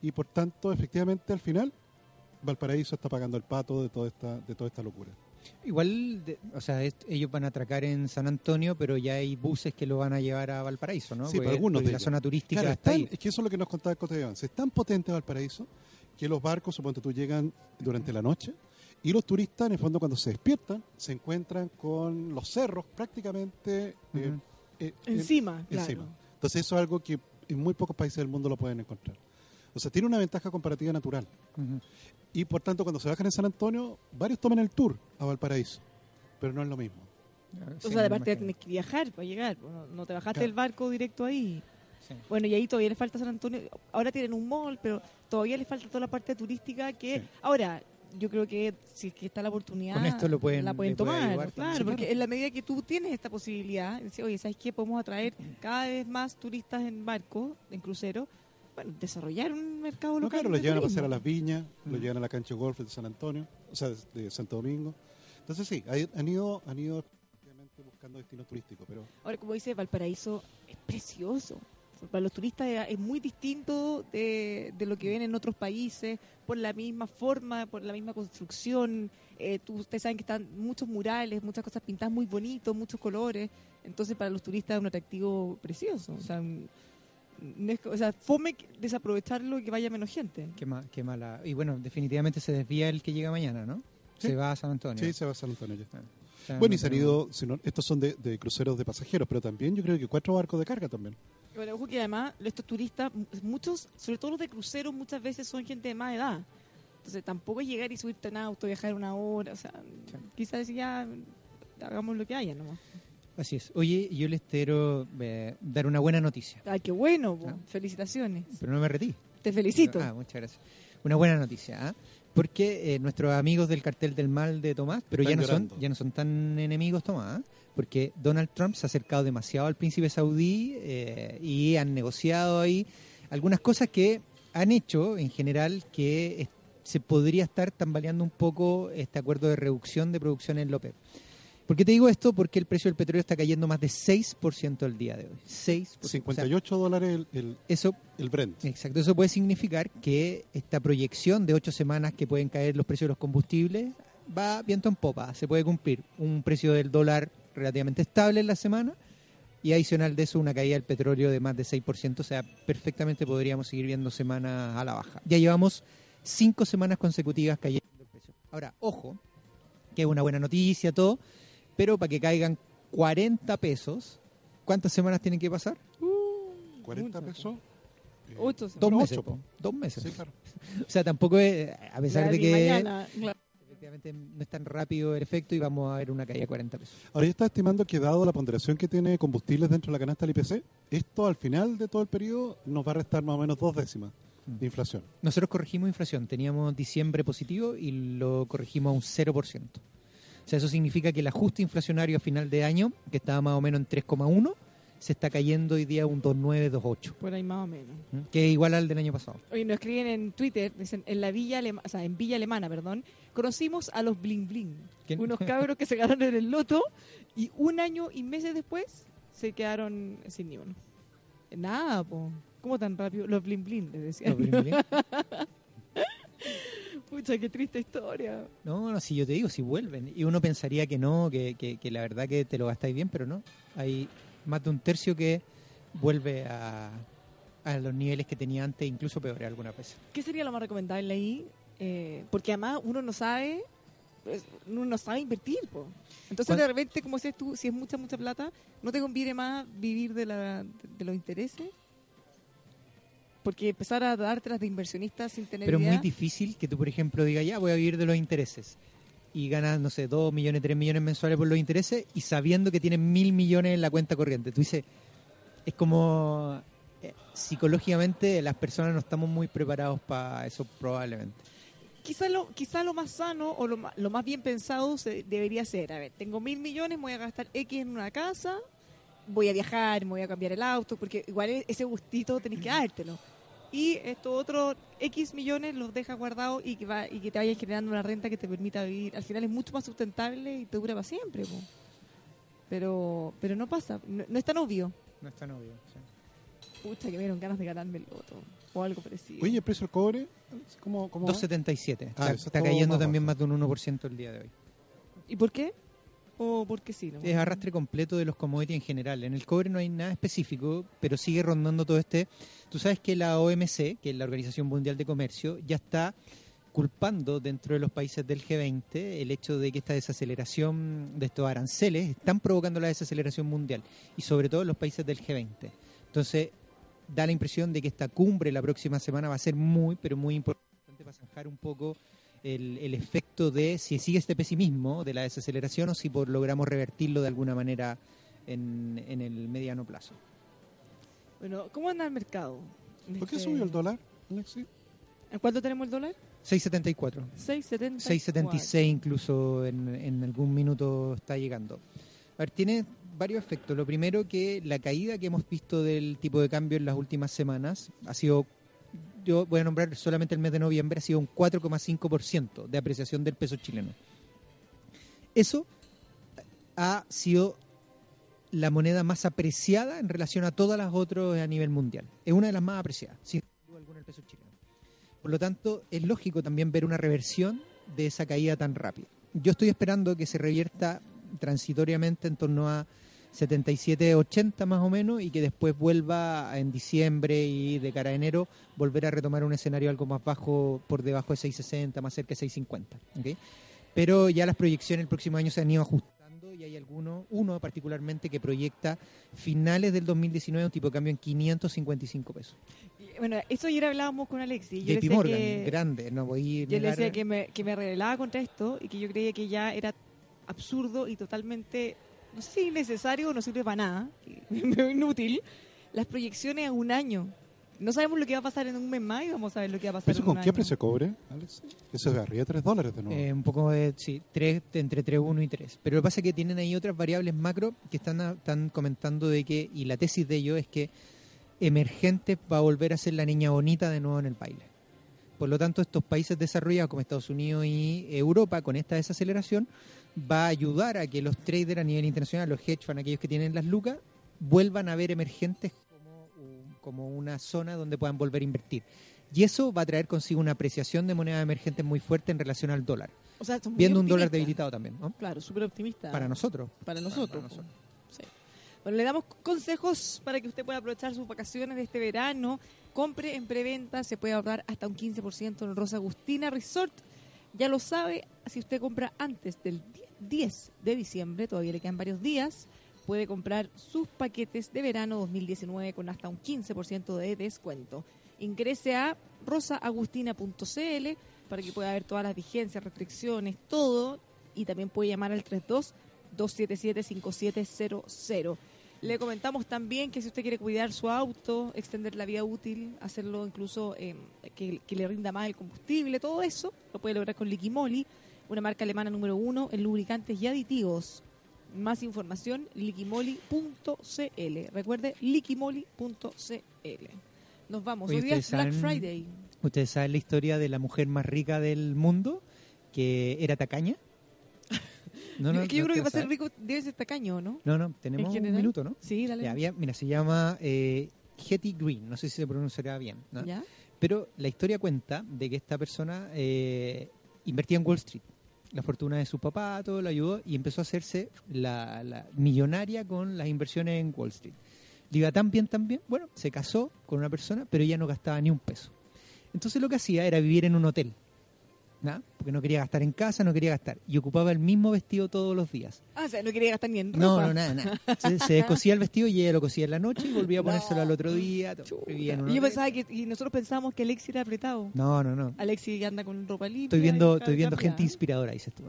y, por tanto, efectivamente, al final, Valparaíso está pagando el pato de toda esta, de toda esta locura. Igual, o sea, ellos van a atracar en San Antonio, pero ya hay buses que lo van a llevar a Valparaíso, ¿no? Sí, algunos de la zona turística está ahí. Es que eso es lo que nos contaba el cotidiano. Es tan potente Valparaíso que los barcos, suponte tú, llegan durante la noche y los turistas, en el fondo, cuando se despiertan, se encuentran con los cerros prácticamente eh, eh, encima, encima. Entonces eso es algo que en muy pocos países del mundo lo pueden encontrar. O sea, tiene una ventaja comparativa natural. Y por tanto, cuando se bajan en San Antonio, varios toman el tour a Valparaíso, pero no es lo mismo. o sea, aparte tienes que viajar para llegar, no te bajaste el barco directo ahí. Bueno, y ahí todavía le falta San Antonio. Ahora tienen un mall, pero todavía le falta toda la parte turística que... Ahora, yo creo que si es que está la oportunidad, esto lo pueden, la pueden tomar. claro, porque en la medida que tú tienes esta posibilidad, oye, ¿sabes qué? Podemos atraer cada vez más turistas en barco, en crucero, bueno, desarrollar un mercado local. claro, los llevan a pasear a las viñas, los mm. llevan a la cancha de golf de San Antonio, o sea, de, Santo Domingo. Entonces sí, han ido, han ido buscando destinos turísticos. Pero... Ahora, como dice, Valparaíso es precioso para los turistas es muy distinto de, lo que ven en otros países, por la misma forma, por la misma construcción. Eh, tú, ustedes saben que están muchos murales, muchas cosas pintadas muy bonitos, muchos colores. Entonces, para los turistas es un atractivo precioso. O sea, o sea, fome desaprovecharlo y que vaya menos gente. Qué, qué mala. Y bueno, definitivamente se desvía el que llega mañana, ¿no? Se va a San Antonio. Sí, se va a San Antonio ya. bueno, y se han ido, estos son de, de, cruceros de pasajeros, pero también yo creo que cuatro barcos de carga también. Bueno, ojo que además estos turistas, muchos, sobre todo los de cruceros, muchas veces son gente de más edad. Entonces tampoco es llegar y subirte en auto, viajar una hora, o sea, quizás ya hagamos lo que haya nomás. Así es. Oye, yo les quiero eh, dar una buena noticia. Ay, qué bueno, ah. felicitaciones. Pero no me retí. Te felicito. Ah, muchas gracias. Una buena noticia, ¿ah? Porque eh, nuestros amigos del cartel del mal de Tomás, pero ya no, son, ya no son tan enemigos Tomás, ¿ah? Porque Donald Trump se ha acercado demasiado al príncipe saudí eh, y han negociado ahí algunas cosas que han hecho en general que se podría estar tambaleando un poco este acuerdo de reducción de producción en López. ¿Por qué te digo esto? Porque el precio del petróleo está cayendo más de 6% el día de hoy. 6%. 58 dólares el, eso, el Brent. Exacto. Eso puede significar que esta proyección de ocho semanas que pueden caer los precios de los combustibles va viento en popa. Se puede cumplir un precio del dólar relativamente estable en la semana y adicional de eso una caída del petróleo de más de 6%, o sea, perfectamente podríamos seguir viendo semanas a la baja. Ya llevamos cinco semanas consecutivas cayendo el precio. Ahora, ojo, que es una buena noticia, todo, pero para que caigan 40 pesos, ¿cuántas semanas tienen que pasar? 40 pesos. dos, meses, dos meses. o sea, tampoco es, a pesar de que efectivamente no es tan rápido el efecto y vamos a ver una caída de 40 pesos. Ahora ya está estimando que dado la ponderación que tiene combustibles dentro de la canasta del IPC, esto al final de todo el periodo nos va a restar más o menos dos décimas de mm. inflación. Nosotros corregimos inflación, teníamos diciembre positivo y lo corregimos a un 0%. O sea, eso significa que el ajuste inflacionario a final de año, que estaba más o menos en 3,1, se está cayendo hoy día un 2,9, 2,8. Por ahí más o menos. ¿Mm? Que es igual al del año pasado. Hoy nos escriben en Twitter, dicen, en la Villa, o sea, en Villa Alemana, perdón, conocimos a los Bling Bling. Unos cabros que se quedaron en el loto y un año y meses después se quedaron sin ni uno. Nada, po. ¿Cómo tan rápido? Los Bling Bling, les decía. Los Bling Bling. Pucha, qué triste historia. No, no, si yo te digo, si vuelven. Y uno pensaría que no, que, que, la verdad que te lo gastáis bien, pero no. Hay más de un tercio que vuelve a, a los niveles que tenía antes, incluso peores alguna vez. ¿Qué sería lo más recomendable ahí? Eh, porque además uno no sabe uno no sabe invertir. Entonces, de repente, como dices tú, si es mucha, mucha plata, ¿no te conviene más vivir de, la, de los intereses? porque empezar a dártelas de inversionistas sin tener Pero es muy difícil que tú, por ejemplo, digas, ya voy a vivir de los intereses y ganas, no sé, 2 millones, 3 millones mensuales por los intereses y sabiendo que tienes mil millones en la cuenta corriente. Tú dices, es como eh, psicológicamente las personas no estamos muy preparados para eso probablemente. Quizá lo, quizá lo más sano o lo, lo más bien pensado debería ser, a ver, tengo mil millones, voy a gastar X en una casa, voy a viajar, me voy a cambiar el auto, porque igual ese gustito tenés que dártelo y estos otros X millones los dejas guardados y que, va, y que te vayas generando una renta que te permita vivir. Al final es mucho más sustentable y te dura para siempre. Pero pero no pasa, no, es tan obvio. No es tan obvio, Pucha, que me dieron ganas de ganarme el otro o algo parecido. Oye, ¿el precio del cobre? ¿Cómo, 2,77. Ah, está, cayendo también más de un 1% el día de hoy. ¿Y por qué? ¿O porque sí? Es arrastre completo de los commodities en general. En el cobre no hay nada específico, pero sigue rondando todo este. Tú sabes que la OMC, que es la Organización Mundial de Comercio, ya está culpando dentro de los países del G20 el hecho de que esta desaceleración de estos aranceles están provocando la desaceleración mundial y sobre todo los países del G20. Entonces, da la impresión de que esta cumbre la próxima semana va a ser muy, pero muy importante para zanjar un poco el, efecto de si sigue este pesimismo de la desaceleración o si por, logramos revertirlo de alguna manera en, el mediano plazo. Bueno, ¿cómo anda el mercado? ¿Por qué este subió el dólar, Alexi? ¿En cuánto tenemos el dólar? 6.74. 6.76 incluso en, en algún minuto está llegando. A ver, tiene varios efectos. Lo primero que la caída que hemos visto del tipo de cambio en las últimas semanas ha sido yo voy a nombrar solamente el mes de noviembre, ha sido un 4,5% de apreciación del peso chileno. Eso ha sido la moneda más apreciada en relación a todas las otras a nivel mundial. Es una de las más apreciadas, sin duda alguna, el peso chileno. Por lo tanto, es lógico también ver una reversión de esa caída tan rápida. Yo estoy esperando que se revierta transitoriamente en torno a 77, 80 más o menos y que después vuelva en diciembre y de cara a enero volver a retomar un escenario algo más bajo, por debajo de 660, más cerca de 650. ¿okay? Pero ya las proyecciones el próximo año se han ido ajustando y hay alguno, uno particularmente que proyecta finales del 2019 un tipo de cambio en 555 pesos. Bueno, eso ayer hablábamos con Alexis. Yo JP Morgan, grande, no voy Yo le decía que me, que me revelaba contra esto y que yo creía que ya era absurdo y totalmente no sé si innecesario o no sirve para nada, inútil, las proyecciones a un año. No sabemos lo que va a pasar en un mes más y vamos a ver lo que va a pasar ¿Eso con qué precio cobre, Alex? Eso es arriba de 3 dólares de nuevo. Eh, un poco de, sí, 3, entre 3.1 y 3. Pero lo que pasa es que tienen ahí otras variables macro que están, están comentando de que, y la tesis de ello es que emergente va a volver a ser la niña bonita de nuevo en el baile. Por lo tanto, estos países desarrollados como Estados Unidos y Europa, con esta desaceleración, va a ayudar a que los traders a nivel internacional, los hedge funds, aquellos que tienen las lucas, vuelvan a ver emergentes como, como una zona donde puedan volver a invertir. Y eso va a traer consigo una apreciación de monedas emergentes muy fuerte en relación al dólar. viendo un dólar debilitado también. ¿no? Claro, súper optimista. Para nosotros. Para nosotros. Bueno, le damos consejos para que usted pueda aprovechar sus vacaciones de este verano. Compre en preventa, se puede ahorrar hasta un 15% en Rosa Agustina Resort. Ya lo sabe, si usted compra antes del 10 de diciembre, todavía le quedan varios días, puede comprar sus paquetes de verano 2019 con hasta un 15% de descuento. Ingrese a rosaagustina.cl para que pueda ver todas las vigencias, restricciones, todo, y también puede llamar al 32 277 5700. Le comentamos también que si usted quiere cuidar su auto, extender la vida útil, hacerlo incluso eh, que, que, le rinda más el combustible, todo eso lo puede lograr con Liquimoli una marca alemana número uno en lubricantes y aditivos. Más información, liquimoli.cl. Recuerde, liquimoli.cl. Nos vamos. Hoy día es Black Friday. ¿Ustedes saben la historia de la mujer más rica del mundo que era tacaña? No, no, yo creo que para ser rico debe ser tacaño, ¿no? No, no, tenemos un minuto, ¿no? Sí, dale. había, mira, se llama eh, Hetty Green, no sé si se pronunciará bien. ¿Ya? Pero la historia cuenta de que esta persona eh, invertía en Wall Street la fortuna de su papá, todo lo ayudó y empezó a hacerse la, millonaria con las inversiones en Wall Street. Le iba tan bien, tan bien, bueno, se casó con una persona, pero ella no gastaba ni un peso. Entonces lo que hacía era vivir en un hotel. Porque no quería gastar en casa, no quería gastar. Y ocupaba el mismo vestido todos los días. Ah, o sea, no quería gastar ni en ropa. No, no, nada, nada. Se, descosía el vestido y ella lo cosía en la noche y volvía a ponérselo al otro día. y yo pensaba que y nosotros pensábamos que Alexi era apretado. No, no, no. Alexi anda con ropa limpia. Estoy viendo, estoy viendo gente inspiradora, dices tú.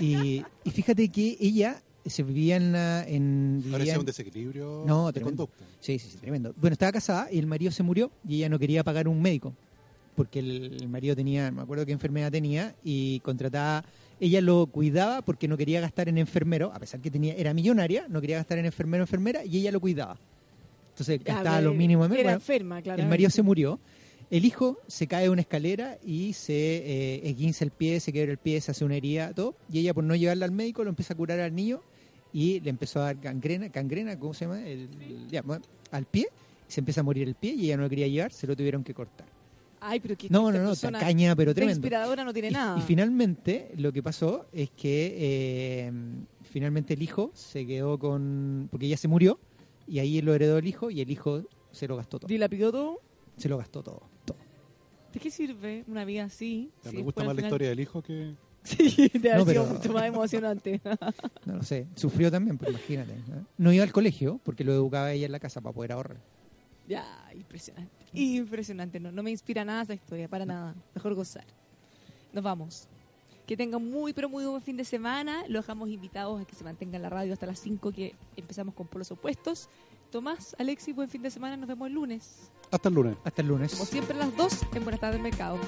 y, y fíjate que ella se vivía en la... En, Parecía un desequilibrio no, de conducta. Sí, sí, sí, tremendo. Bueno, estaba casada y el marido se murió y ella no quería pagar un médico porque el, marido tenía, me acuerdo qué enfermedad tenía, y contrataba, ella lo cuidaba porque no quería gastar en enfermero, a pesar que tenía era millonaria, no quería gastar en enfermero o enfermera, y ella lo cuidaba. Entonces gastaba lo mínimo. Era bueno, enferma, claro. El marido se murió. El hijo se cae de una escalera y se eh, esguince el pie, se quiebra el pie, se hace una herida, todo. Y ella, por no llevarla al médico, lo empieza a curar al niño y le empezó a dar gangrena, gangrena ¿cómo se llama? El, al pie. Se empieza a morir el pie y ella no lo quería llevar, se lo tuvieron que cortar. Ay, pero que no, no, no, caña, pero tremendo. inspiradora no tiene nada. Y finalmente lo que pasó es que eh, finalmente el hijo se quedó con. Porque ella se murió y ahí lo heredó el hijo y el hijo se lo gastó todo. ¿Dilapidó todo? Se lo gastó todo, todo. ¿De qué sirve una vida así? me gusta más la historia del hijo que. Sí, te ha sido mucho más emocionante. no lo sé. Sufrió también, pues imagínate. ¿no? iba al colegio porque lo educaba ella en la casa para poder ahorrar. Ya, impresionante. Impresionante. No, no me inspira nada esa historia, para nada. Mejor gozar. Nos vamos. Que tengan muy, pero muy buen fin de semana. Los dejamos invitados a que se mantengan en la radio hasta las 5 que empezamos con polos opuestos. Tomás, Alexis, buen fin de semana. Nos vemos el lunes. Hasta el lunes. Hasta el lunes. Como siempre, las dos en Buenas tardes Mercado.